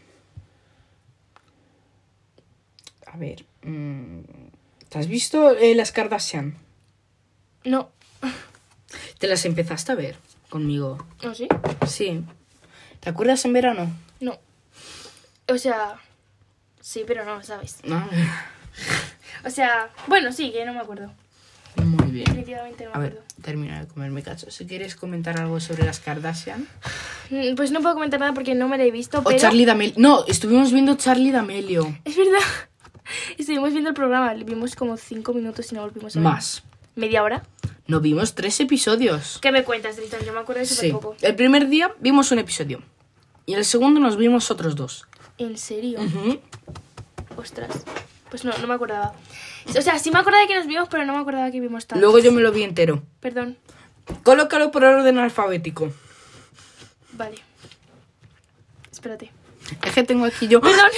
A ver. mm, ¿Te has visto eh, las Kardashian? no. ¿Te las empezaste a ver conmigo? ¿No sí? Sí. ¿Te acuerdas en verano? No. O sea, sí, pero no, ¿sabes? No. O sea, bueno, sí, que no me acuerdo. Muy bien. Definitivamente no me A ver, acuerdo. termina de comerme cacho. Si quieres comentar algo sobre las Kardashian. Mm, Pues no puedo comentar nada porque no me la he visto, O pero... Charlie D'Amelio. No, estuvimos viendo Charlie D'Amelio. Es verdad. Estuvimos viendo el programa, vimos como cinco minutos y no volvimos a ver. Más. ¿Media hora? No vimos tres episodios. ¿Qué me cuentas, Tristan? Yo me acuerdo de súper Sí. poco. El primer día vimos un episodio. Y el segundo nos vimos otros dos. ¿En serio? Ostras. Pues no, no me acordaba. O sea, sí me acordaba de que nos vimos, pero no me acordaba que vimos tanto. Luego yo me lo vi entero. Perdón. Colócalo por orden alfabético. Vale. Espérate. Es que tengo aquí yo. Perdón.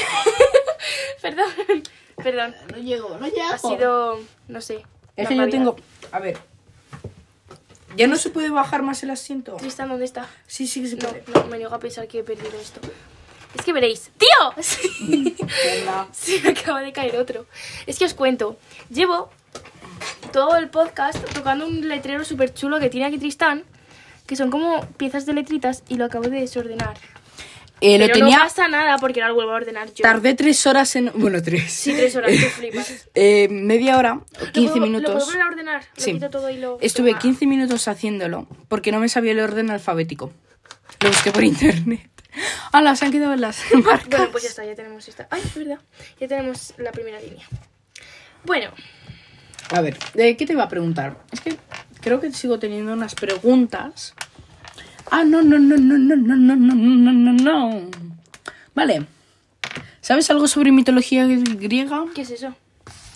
Perdón. Perdón. No llego, no llego. Ha sido, no sé. Es que yo tengo. A ver. ¿Ya no se puede bajar más el asiento? Tristan, ¿dónde está? Sí, sí se No, no, me niego a pensar que he perdido esto. Es que veréis. ¡Tío! Sí. Se me acaba de caer otro. Es que os cuento. Llevo todo el podcast tocando un letrero súper chulo que tiene aquí Tristán, que son como piezas de letritas y lo acabo de desordenar. Eh, lo Pero tenía. no pasa nada porque ahora lo vuelvo a ordenar yo. Tardé tres horas en. Bueno, tres. Sí, tres horas, tú flipas. Eh, media hora, o Lo 15 puedo- Lo minutos. puedo volver a ordenar. Lo Sí. quito todo y lo... Estuve Toma. 15 minutos haciéndolo porque no me sabía el orden alfabético. Lo busqué por internet. ¡Hala! Se han quedado las marcas. Bueno, pues ya está, ya tenemos esta. Ay, es verdad. Ya tenemos la primera línea. Bueno, A ver, ¿de qué te iba a preguntar? Es que creo que sigo teniendo unas preguntas. Ah, no, no, no, no, no, no, no, no, no, no, no. Vale. ¿Sabes algo sobre mitología griega? ¿qué es eso?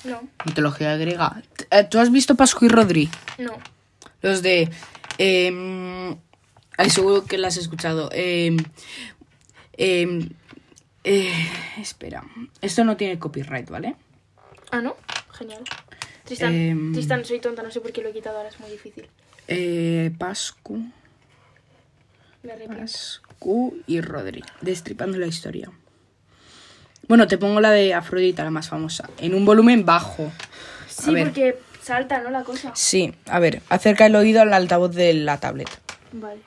No, Mitología griega. Eh, ¿Tú has visto Pascu y Rodri? no. Los de... Eh, ay, seguro que las has escuchado. Eh, eh, eh, espera. Esto no tiene copyright, ¿vale? Ah, ¿no? Genial. Tristan, Em. Tristan, soy tonta, no sé por qué lo he quitado ahora, es muy difícil. Eh, Pascu... Pascu y Rodri. Destripando la historia. Bueno, te pongo la de Afrodita, la más famosa. En un volumen bajo. Sí, porque salta, ¿no? La cosa. Sí, a ver, acerca el oído al altavoz de la tablet. Vale.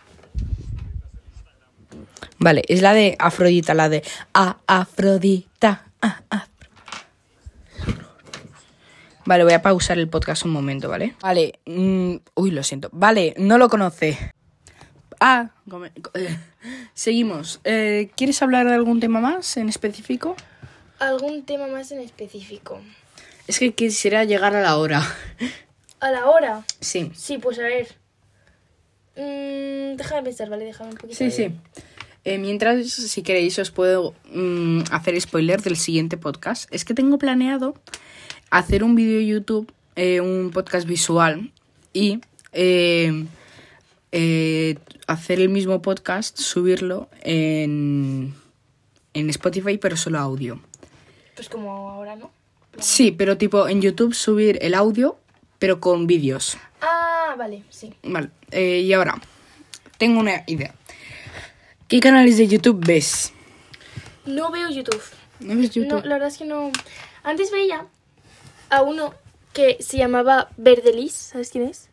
Vale, es la de Afrodita, la de a Afrodita. a Af- Vale, voy a pausar el podcast un momento, ¿vale? Vale, mm, uy, lo siento. Vale, no lo conoce. Ah, come- eh, seguimos. Eh, ¿Quieres hablar de algún tema más en específico? ¿Algún tema más en específico? Es que quisiera llegar a la hora. ¿A la hora? Sí, Sí, pues a ver. Mm, déjame pensar, ¿vale? Déjame un poquito. sí, sí. Eh, mientras, si queréis, os puedo mm, hacer spoiler del siguiente podcast. Es que tengo planeado hacer un vídeo de YouTube, eh, un podcast visual y eh, eh, hacer el mismo podcast, subirlo en, en Spotify, pero solo audio. Pues como ahora, ¿no? Sí, pero tipo en YouTube subir el audio, pero con vídeos. Ah, vale, sí. Vale, eh, y ahora, tengo una idea. ¿Qué canales de YouTube ves? No veo YouTube. ¿No ves No, YouTube? la verdad es que no. Antes veía a uno que se llamaba Verdelis, ¿sabes quién es?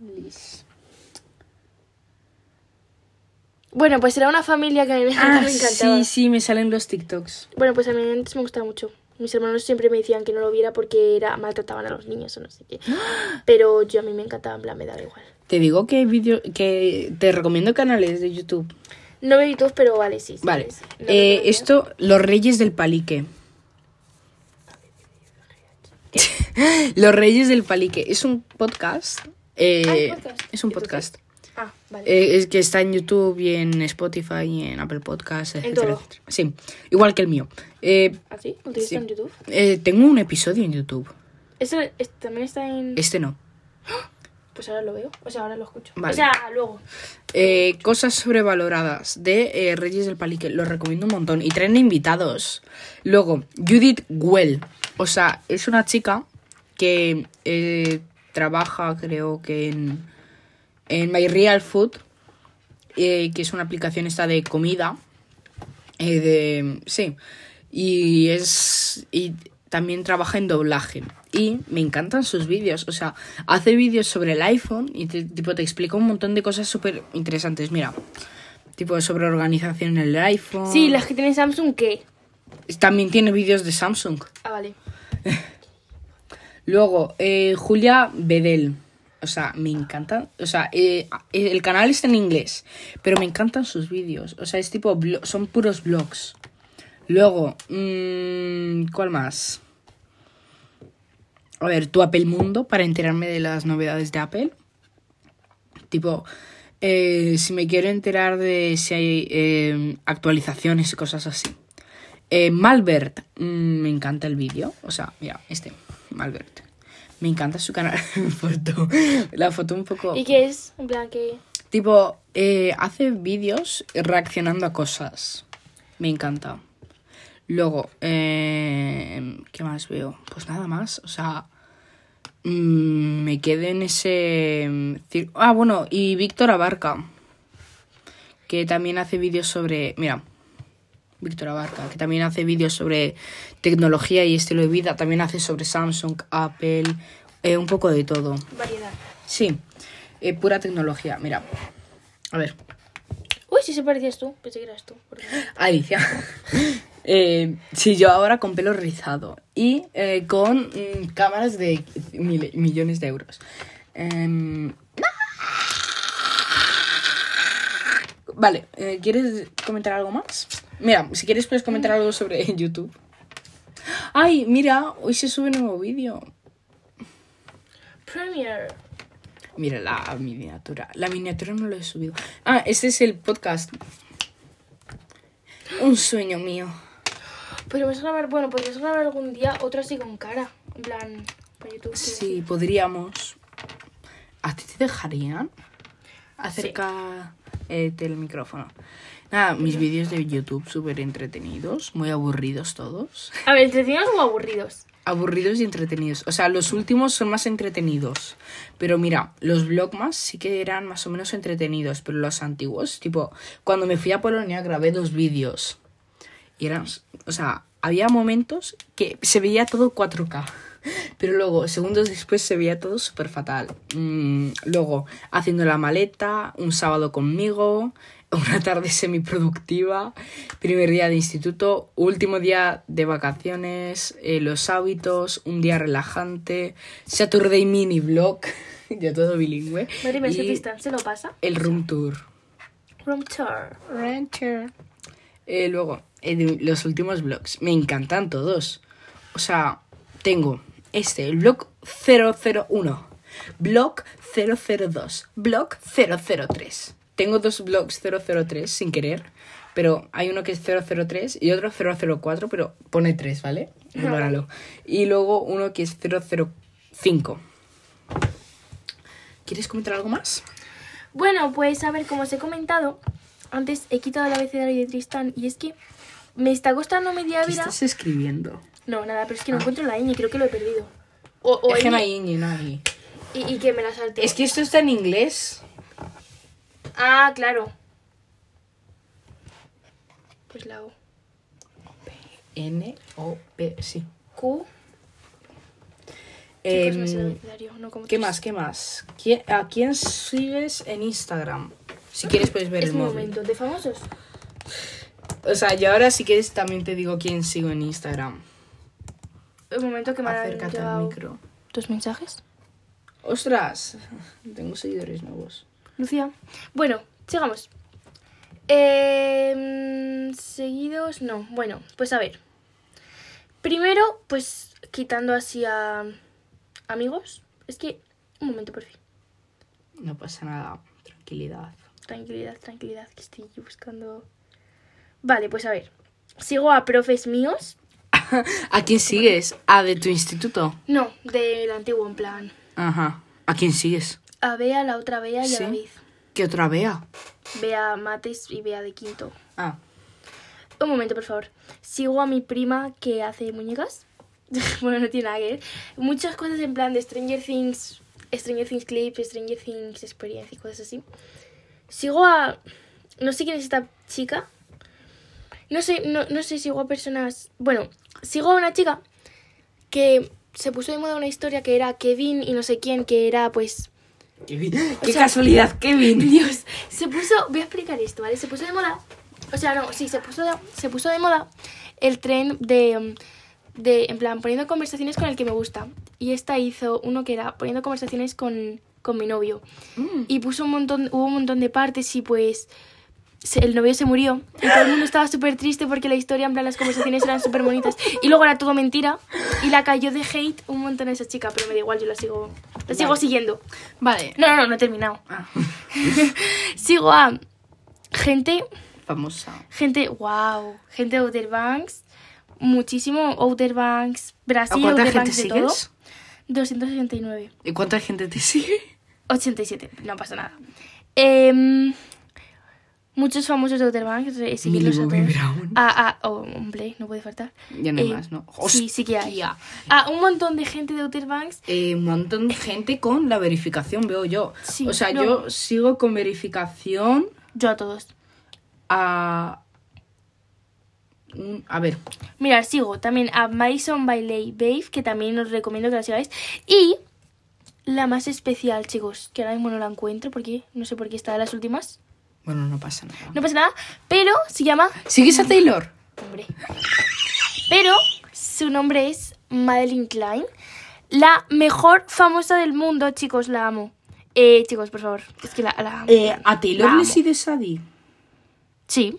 Verdelis. Bueno, pues era una familia que a mí me, Ah, me encantaba. sí, sí, me salen los TikToks. Bueno, pues a mí antes me gustaba mucho. Mis hermanos siempre me decían que no lo viera porque era maltrataban a los niños o no sé qué. Pero yo a mí me encantaba, en plan, me daba igual. Te digo que vídeo, que te recomiendo canales de YouTube. No veo YouTube, pero vale, sí. sí, Vale. sí. No Eh, esto, Los Reyes del Palique. Los Reyes del Palique. Es un podcast. eh, Ah, ¿es podcast? Es un podcast. Ah, vale. Eh, es que está en YouTube y en Spotify y en Apple Podcasts, etcétera, etcétera. Sí, igual que el mío. Eh, ¿Ah, sí? ¿Lo sí. en YouTube? eh, tengo un episodio en YouTube. ¿Eso es- también está en...? Este no. Pues ahora lo veo. O sea, ahora lo escucho. Vale. O sea, luego. Eh, cosas sobrevaloradas de eh, Reyes del Palique. Lo recomiendo un montón. Y traen invitados. Luego, Judith Well. O sea, es una chica que eh, trabaja, creo que en, en My Real Food. eh, que es una aplicación esta de comida. de, sí. Y es. Y también trabaja en doblaje. Y me encantan sus vídeos. O sea, hace vídeos sobre el iPhone y te, tipo, te explica un montón de cosas súper interesantes. Mira, tipo sobre organización en el iPhone. Sí, las que tienen Samsung, ¿qué? También tiene vídeos de Samsung. Ah, vale. Luego, eh, Julia Bedel. O sea, me encantan. O sea, eh, el canal está en inglés, pero me encantan sus vídeos. O sea, es tipo. Son puros vlogs. Luego, mm, ¿cuál más? A ver, tu Apple Mundo para enterarme de las novedades de Apple. Tipo, eh, si me quiero enterar de si hay eh, actualizaciones y cosas así. Eh, Malbert, mm, me encanta el vídeo. O sea, mira, este, Malbert. Me encanta su canal. foto. La foto un poco. ¿Y qué es? En plan, que... Tipo, eh, hace vídeos reaccionando a cosas. Me encanta. Luego, eh, ¿qué más veo? Pues nada más. O sea, mm, me quedé en ese... cir- Ah, bueno, y Víctor Abarca. Que también hace vídeos sobre... Mira, Víctor Abarca, que también hace vídeos sobre tecnología y estilo de vida. También hace sobre Samsung, Apple, eh, un poco de todo. Variedad. Sí, eh, pura tecnología. Mira, a ver, Uy, si se parecías tú. Pensé que eras tú. Alicia. eh, sí, yo ahora con pelo rizado y eh, con mm, cámaras de mil- millones de euros. Em, Vale, eh, ¿quieres comentar algo más? Mira, si quieres puedes comentar algo sobre YouTube. Ay, mira, hoy se sube un nuevo vídeo. Premiere. Mira la miniatura. La miniatura no lo he subido. Ah, este es el podcast. Un sueño mío. Podríamos grabar, bueno, podríamos grabar algún día otro así con cara. En plan, para YouTube. Sí, decir. podríamos. ¿A ti te dejarían? Acerca eh, del micrófono. Nada, mis vídeos de YouTube súper entretenidos, muy aburridos todos. A ver, entretenidos o aburridos. Aburridos y entretenidos. O sea, los últimos son más entretenidos. Pero mira, los vlogmas sí que eran más o menos entretenidos. Pero los antiguos, tipo, cuando me fui a Polonia grabé dos vídeos. Y eran, o sea, había momentos que se veía todo 4K. Pero luego, segundos después, se veía todo súper fatal. Mm, luego, haciendo la maleta, un sábado conmigo, una tarde semiproductiva, primer día de instituto, último día de vacaciones, eh, los hábitos, un día relajante, Saturday mini vlog, ya todo bilingüe. Madre mía, ese y se lo pasa. el room tour. Room tour. Eh, luego, de los últimos vlogs. Me encantan todos. O sea, tengo este, el vlog 001. Blog 002. Blog 003. Tengo dos blogs 003 sin querer, pero hay uno que es 003 y otro 004, pero pone 3, ¿vale? Ignóralo. Y luego uno que es 005. ¿Quieres comentar algo más? Bueno, pues a ver, como os he comentado, antes he quitado el abecedario de Tristan y es que me está costando media ¿Qué vida. estás escribiendo? No, nada, pero es que no encuentro la ñ, creo que lo he perdido. O, o Es que no hay ñ, no hay. y, y que me la salte. Es que esto está en inglés. Ah, claro. Pues la O. N O P, sí. Q. Chicos, no como ¿Qué más? ¿Qué más? ¿Quién- ¿A quién sigues en Instagram? Si quieres puedes ver Es el móvil. momento. ¿De famosos? O sea, yo ahora si quieres también te digo quién sigo en Instagram. El momento que me han Acércate al llegado micro. tus mensajes. ¡Ostras! Tengo seguidores nuevos. Lucía. Bueno, sigamos. Em, seguidos, no. Bueno, pues a ver. Primero, pues quitando así a amigos. Es que, un momento, por fin. No pasa nada. Tranquilidad. Tranquilidad, tranquilidad, que estoy buscando. Vale, pues a ver. Sigo a profes míos. ¿A quién sigues? ¿A de tu instituto? No, del antiguo, en plan. Ajá. ¿A quién sigues? A Bea, la otra Bea y ¿Sí? a David. ¿Qué otra vea? Bea Mates y Bea de quinto. Ah. Un momento, por favor. Sigo a mi prima que hace muñecas. bueno, no tiene nada que ver. Muchas cosas en plan de Stranger Things, Stranger Things Clips, Stranger Things Experience y cosas así. Sigo a... No sé quién es esta chica. No sé, no, no sé, sigo a personas... Bueno, sigo a una chica que se puso de moda una historia que era Kevin y no sé quién, que era pues... Kevin. ¡Qué O sea- casualidad, Kevin! Dios, se puso, voy a explicar esto, ¿vale? Se puso de moda, o sea, no, sí, se puso de, se puso de moda el tren de, de, en plan, poniendo conversaciones con el que me gusta. Y esta hizo uno que era poniendo conversaciones con, con mi novio. Mm. Y puso un montón, hubo un montón de partes y pues el novio se murió. Y todo el mundo estaba súper triste porque la historia, en plan, las conversaciones eran súper bonitas. Y luego era todo mentira. Y la cayó de hate un montón a esa chica, pero me da igual, yo la sigo, la sigo siguiendo. Vale. No, no, no, no he terminado. Ah. Sigo a gente, Famosa. gente, wow, gente de Outer Banks, muchísimo Outer Banks, ¿A Brasil, cuánta Outer gente Banks de todo. sigues? 269. ¿Y cuánta gente te sigue? 87, no pasa nada. Em, muchos famosos de Outer Banks, eh, seguidlos a todos. Ah, ah, oh, hombre, no puede faltar. Ya no hay Eh, más, ¿no? Sí, sí que hay. Ah, un montón de gente de Outer Banks. Eh, un montón de gente con la verificación, veo yo. Sí, o sea, no. yo sigo con verificación Yo a todos. a... a ver, Mirad, sigo también a Madison Bailey Babe, que también os recomiendo que la sigáis. Y la más especial, chicos, que ahora mismo no la encuentro porque no sé por qué está de las últimas. Bueno, no pasa nada. No pasa nada, pero se llama. ¿Sigues a Taylor? Hombre. Pero su nombre es Madeline Klein. La mejor famosa del mundo, chicos, la amo. Eh, chicos, por favor, es que la, la amo. Eh, ¿A Taylor le sigue Sadie? Sí,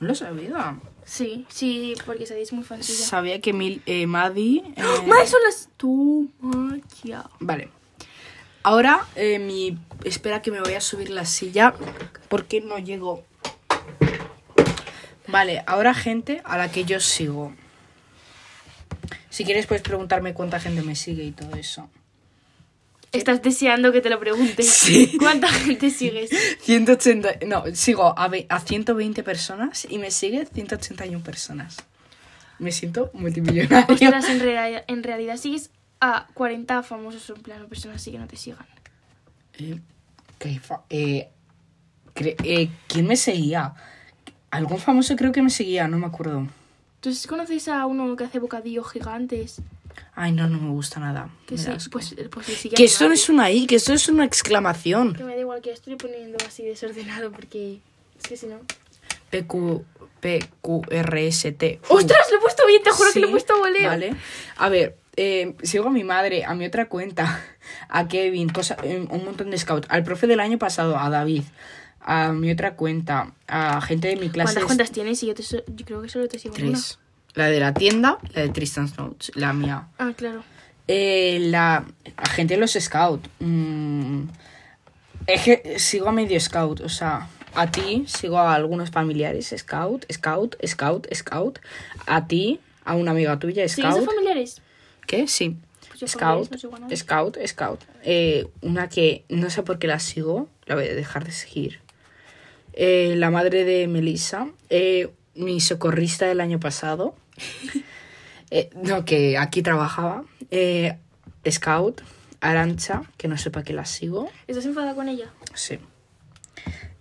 No lo sabía. sí, sí, porque sabéis muy fan. Sabía que Mil, eh, Maddie... eh, Madre son las. Toma ya. Vale. Ahora, eh, mi... Espera que me voy a subir la silla porque no llego. Vale, ahora gente a la que yo sigo. Si quieres puedes preguntarme cuánta gente me sigue y todo eso. Estás deseando que te lo pregunte. Sí. ¿Cuánta gente sigues? 180... No, sigo a, a 120 personas y me sigue 181 personas. Me siento multimillonario. Ostras, en, rea- en realidad sigues a 40 famosos en plan o personas así que no te sigan. Eh, qué eh, eh, ¿Quién me seguía? Algún famoso creo que me seguía, no me acuerdo. Entonces, ¿conoces a uno que hace bocadillos gigantes? Ay, no, no me gusta nada. Que sí, asco. pues, pues Que mi esto no es una I, que esto es una exclamación. Que me da igual que estoy poniendo así desordenado porque es que si no... PQ, PQRST. ¡Ostras! Lo he puesto bien, te juro que lo he puesto voleo. Vale. A ver, eh, sigo a mi madre, a mi otra cuenta, a Kevin, cosa, eh, un montón de scouts, al profe del año pasado, a David, a mi otra cuenta, a gente de mi clase. ¿Cuántas cuentas tienes? Y yo, te so- yo creo que solo te sigo Tres. La de la tienda, la de Tristan's Notes, la mía. Ah, claro. Eh, la la gente de los scout. mm, es que sigo a medio scout, o sea, a ti sigo a algunos familiares, scout, scout, scout, scout. A ti, a una amiga tuya, ¿Sigues a scout. familiares? ¿Qué? Sí. Pues Scout, no. Scout, Scout. Eh, una que no sé por qué la sigo, la voy a dejar de seguir. Eh, la madre de Melissa, eh, mi socorrista del año pasado, eh, no, que aquí trabajaba, Scout, Arancha, que no sé para qué la sigo, ¿Estás enfadada con ella? sí.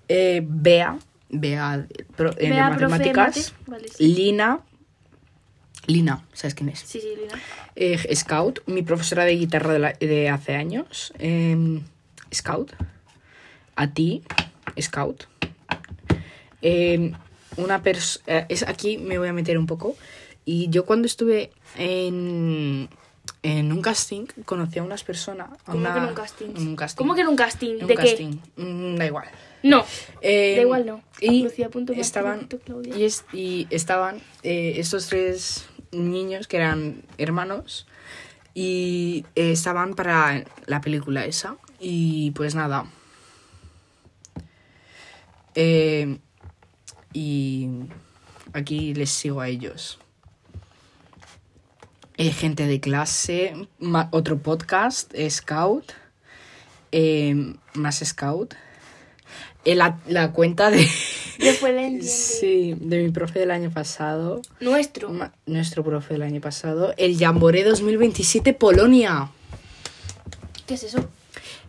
Bea, Bea, pro- de Bea, de matemáticas, mate. Vale, sí. Lina, Lina, ¿sabes quién es? Sí, sí, Lina. Eh, Scout, mi profesora de guitarra de, la- de hace años. Em, Scout. A ti, Scout. Em, una persona. es aquí me voy a meter un poco. Y yo cuando estuve en, en un casting conocí a unas personas. a ¿Cómo una- que en un casting? En un casting. ¿Cómo que en un casting? En un ¿De casting. Mm, da igual. qué? No. Eh, Da igual, no. Y Lucía estaban, es- y estaban eh, estos tres niños que eran hermanos y eh, estaban para la película esa. Y pues nada. Eh, y aquí les sigo a ellos. Eh, gente de clase, otro podcast, Scout, más Scout. Eh, la, la cuenta de... Después entiende. Sí, de mi profe del año pasado. Nuestro. Ma- Nuestro profe del año pasado. El Jamboree 2027 Polonia. ¿Qué es eso?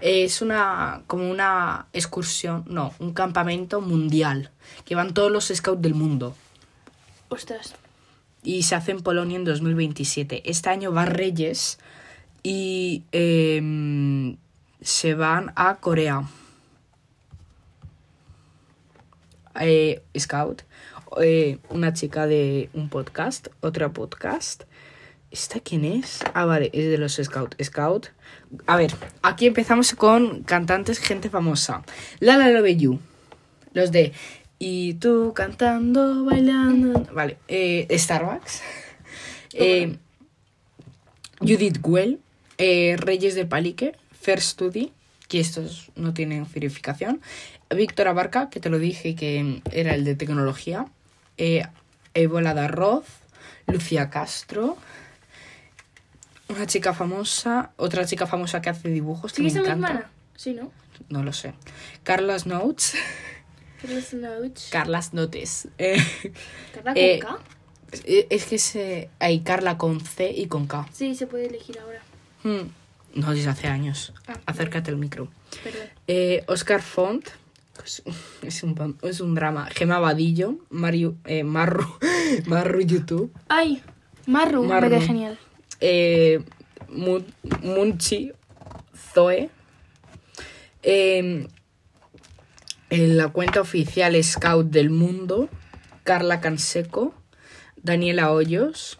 Es una como una excursión, no, un campamento mundial que van todos los scouts del mundo Ostras. y se hace en Polonia en 2027. Este año va Reyes y em, se van a Corea. Eh, Scout, eh, una chica de un podcast, otra podcast. ¿Esta quién es? Ah, vale, es de los Scout. Scout. A ver, aquí empezamos con cantantes, gente famosa. Lala Love You. Los de Y tú cantando, bailando. Vale, eh, Starbucks. Eh, Judith Well. eh, Reyes del Palique. First Study. Que estos no tienen verificación. Víctor Abarca, que te lo dije que era el de tecnología. Eh, Ébola de Arroz. Lucía Castro. Una chica famosa. Otra chica famosa que hace dibujos. Que me ¿Sigues a mi encanta. hermana? Sí, ¿no? No lo sé. Carlas Notes. Carlos Nauch. Carlas Notes. Eh, ¿Carla con eh, K? es- que se, hay Carla con C y con K. Sí, se puede elegir ahora. Hmm. No, desde hace años. Ah, Acércate al micro. Perdón. Eh, Oscar Font. Es, es un, es un drama. Gema Vadillo. Mario, eh, Marru. Marru YouTube. ¡Ay! Marru, Marru. me genial. eh, Mun- Munchi, Zoe. Eh, en la cuenta oficial Scout del Mundo, Carla Canseco, Daniela Hoyos,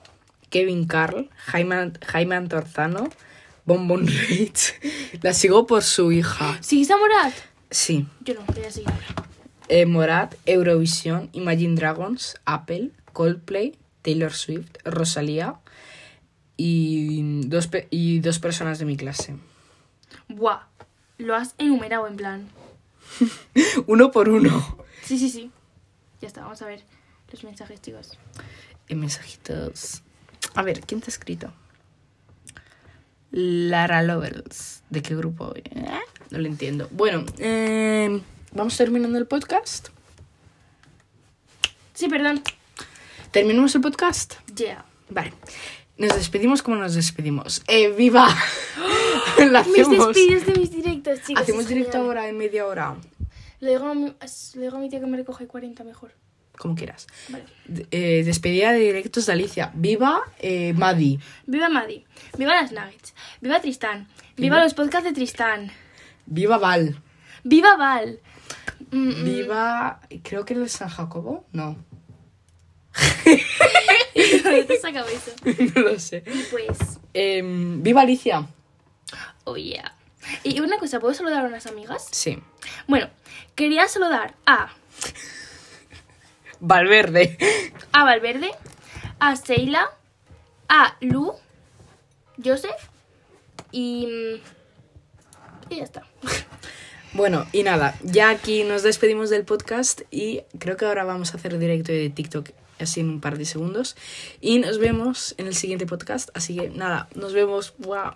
Kevin Carl, Jaime, Jaime Antorzano, Bonbon Rage. La sigo por su hija. ¿Sigues a Morat? Sí. Yo no, voy a seguir ahora. Eh, Morat, Eurovisión, Imagine Dragons, Apple, Coldplay, Taylor Swift, Rosalía y dos, pe- y dos personas de mi clase. Buah. Lo has enumerado en plan. Uno por uno. Sí, sí, sí. Ya está, vamos a ver los mensajes, chicos. En mensajitos. A ver, ¿quién te ha escrito? Lara Lovers. ¿De qué grupo? Eh, No lo entiendo. Bueno, eh, vamos terminando el podcast. Sí, perdón. ¿Terminamos el podcast? Yeah. Vale. Nos despedimos como nos despedimos. ¡Eh, viva! Mis hacemos. despidos de mis directos, chicos. Hacemos directo ahora en media hora. Le digo, a mi, le digo a mi tía que me recoge 40 mejor. Como quieras. Vale. Eh, despedida de directos de Alicia. Viva eh, Madi. Viva Maddy. Viva las Nuggets. Viva Tristán. Viva los podcasts de Tristán. Viva Val. Viva Val. Mm, mm. Viva. Creo que el San Jacobo. No. No lo sé. Pues, Em, viva Alicia. oh yeah. Y una cosa, ¿puedo saludar a unas amigas? Sí. Bueno, quería saludar a, Valverde. a Valverde, a Seila, a Lu, Joseph y, mm, y ya está. Bueno, y nada, ya aquí nos despedimos del podcast y creo que ahora vamos a hacer directo de TikTok así en un par de segundos. Y nos vemos en el siguiente podcast. Así que nada, nos vemos. Wow.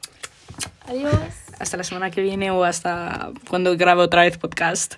Adiós. Hasta la semana que viene o hasta cuando grabe otra vez podcast.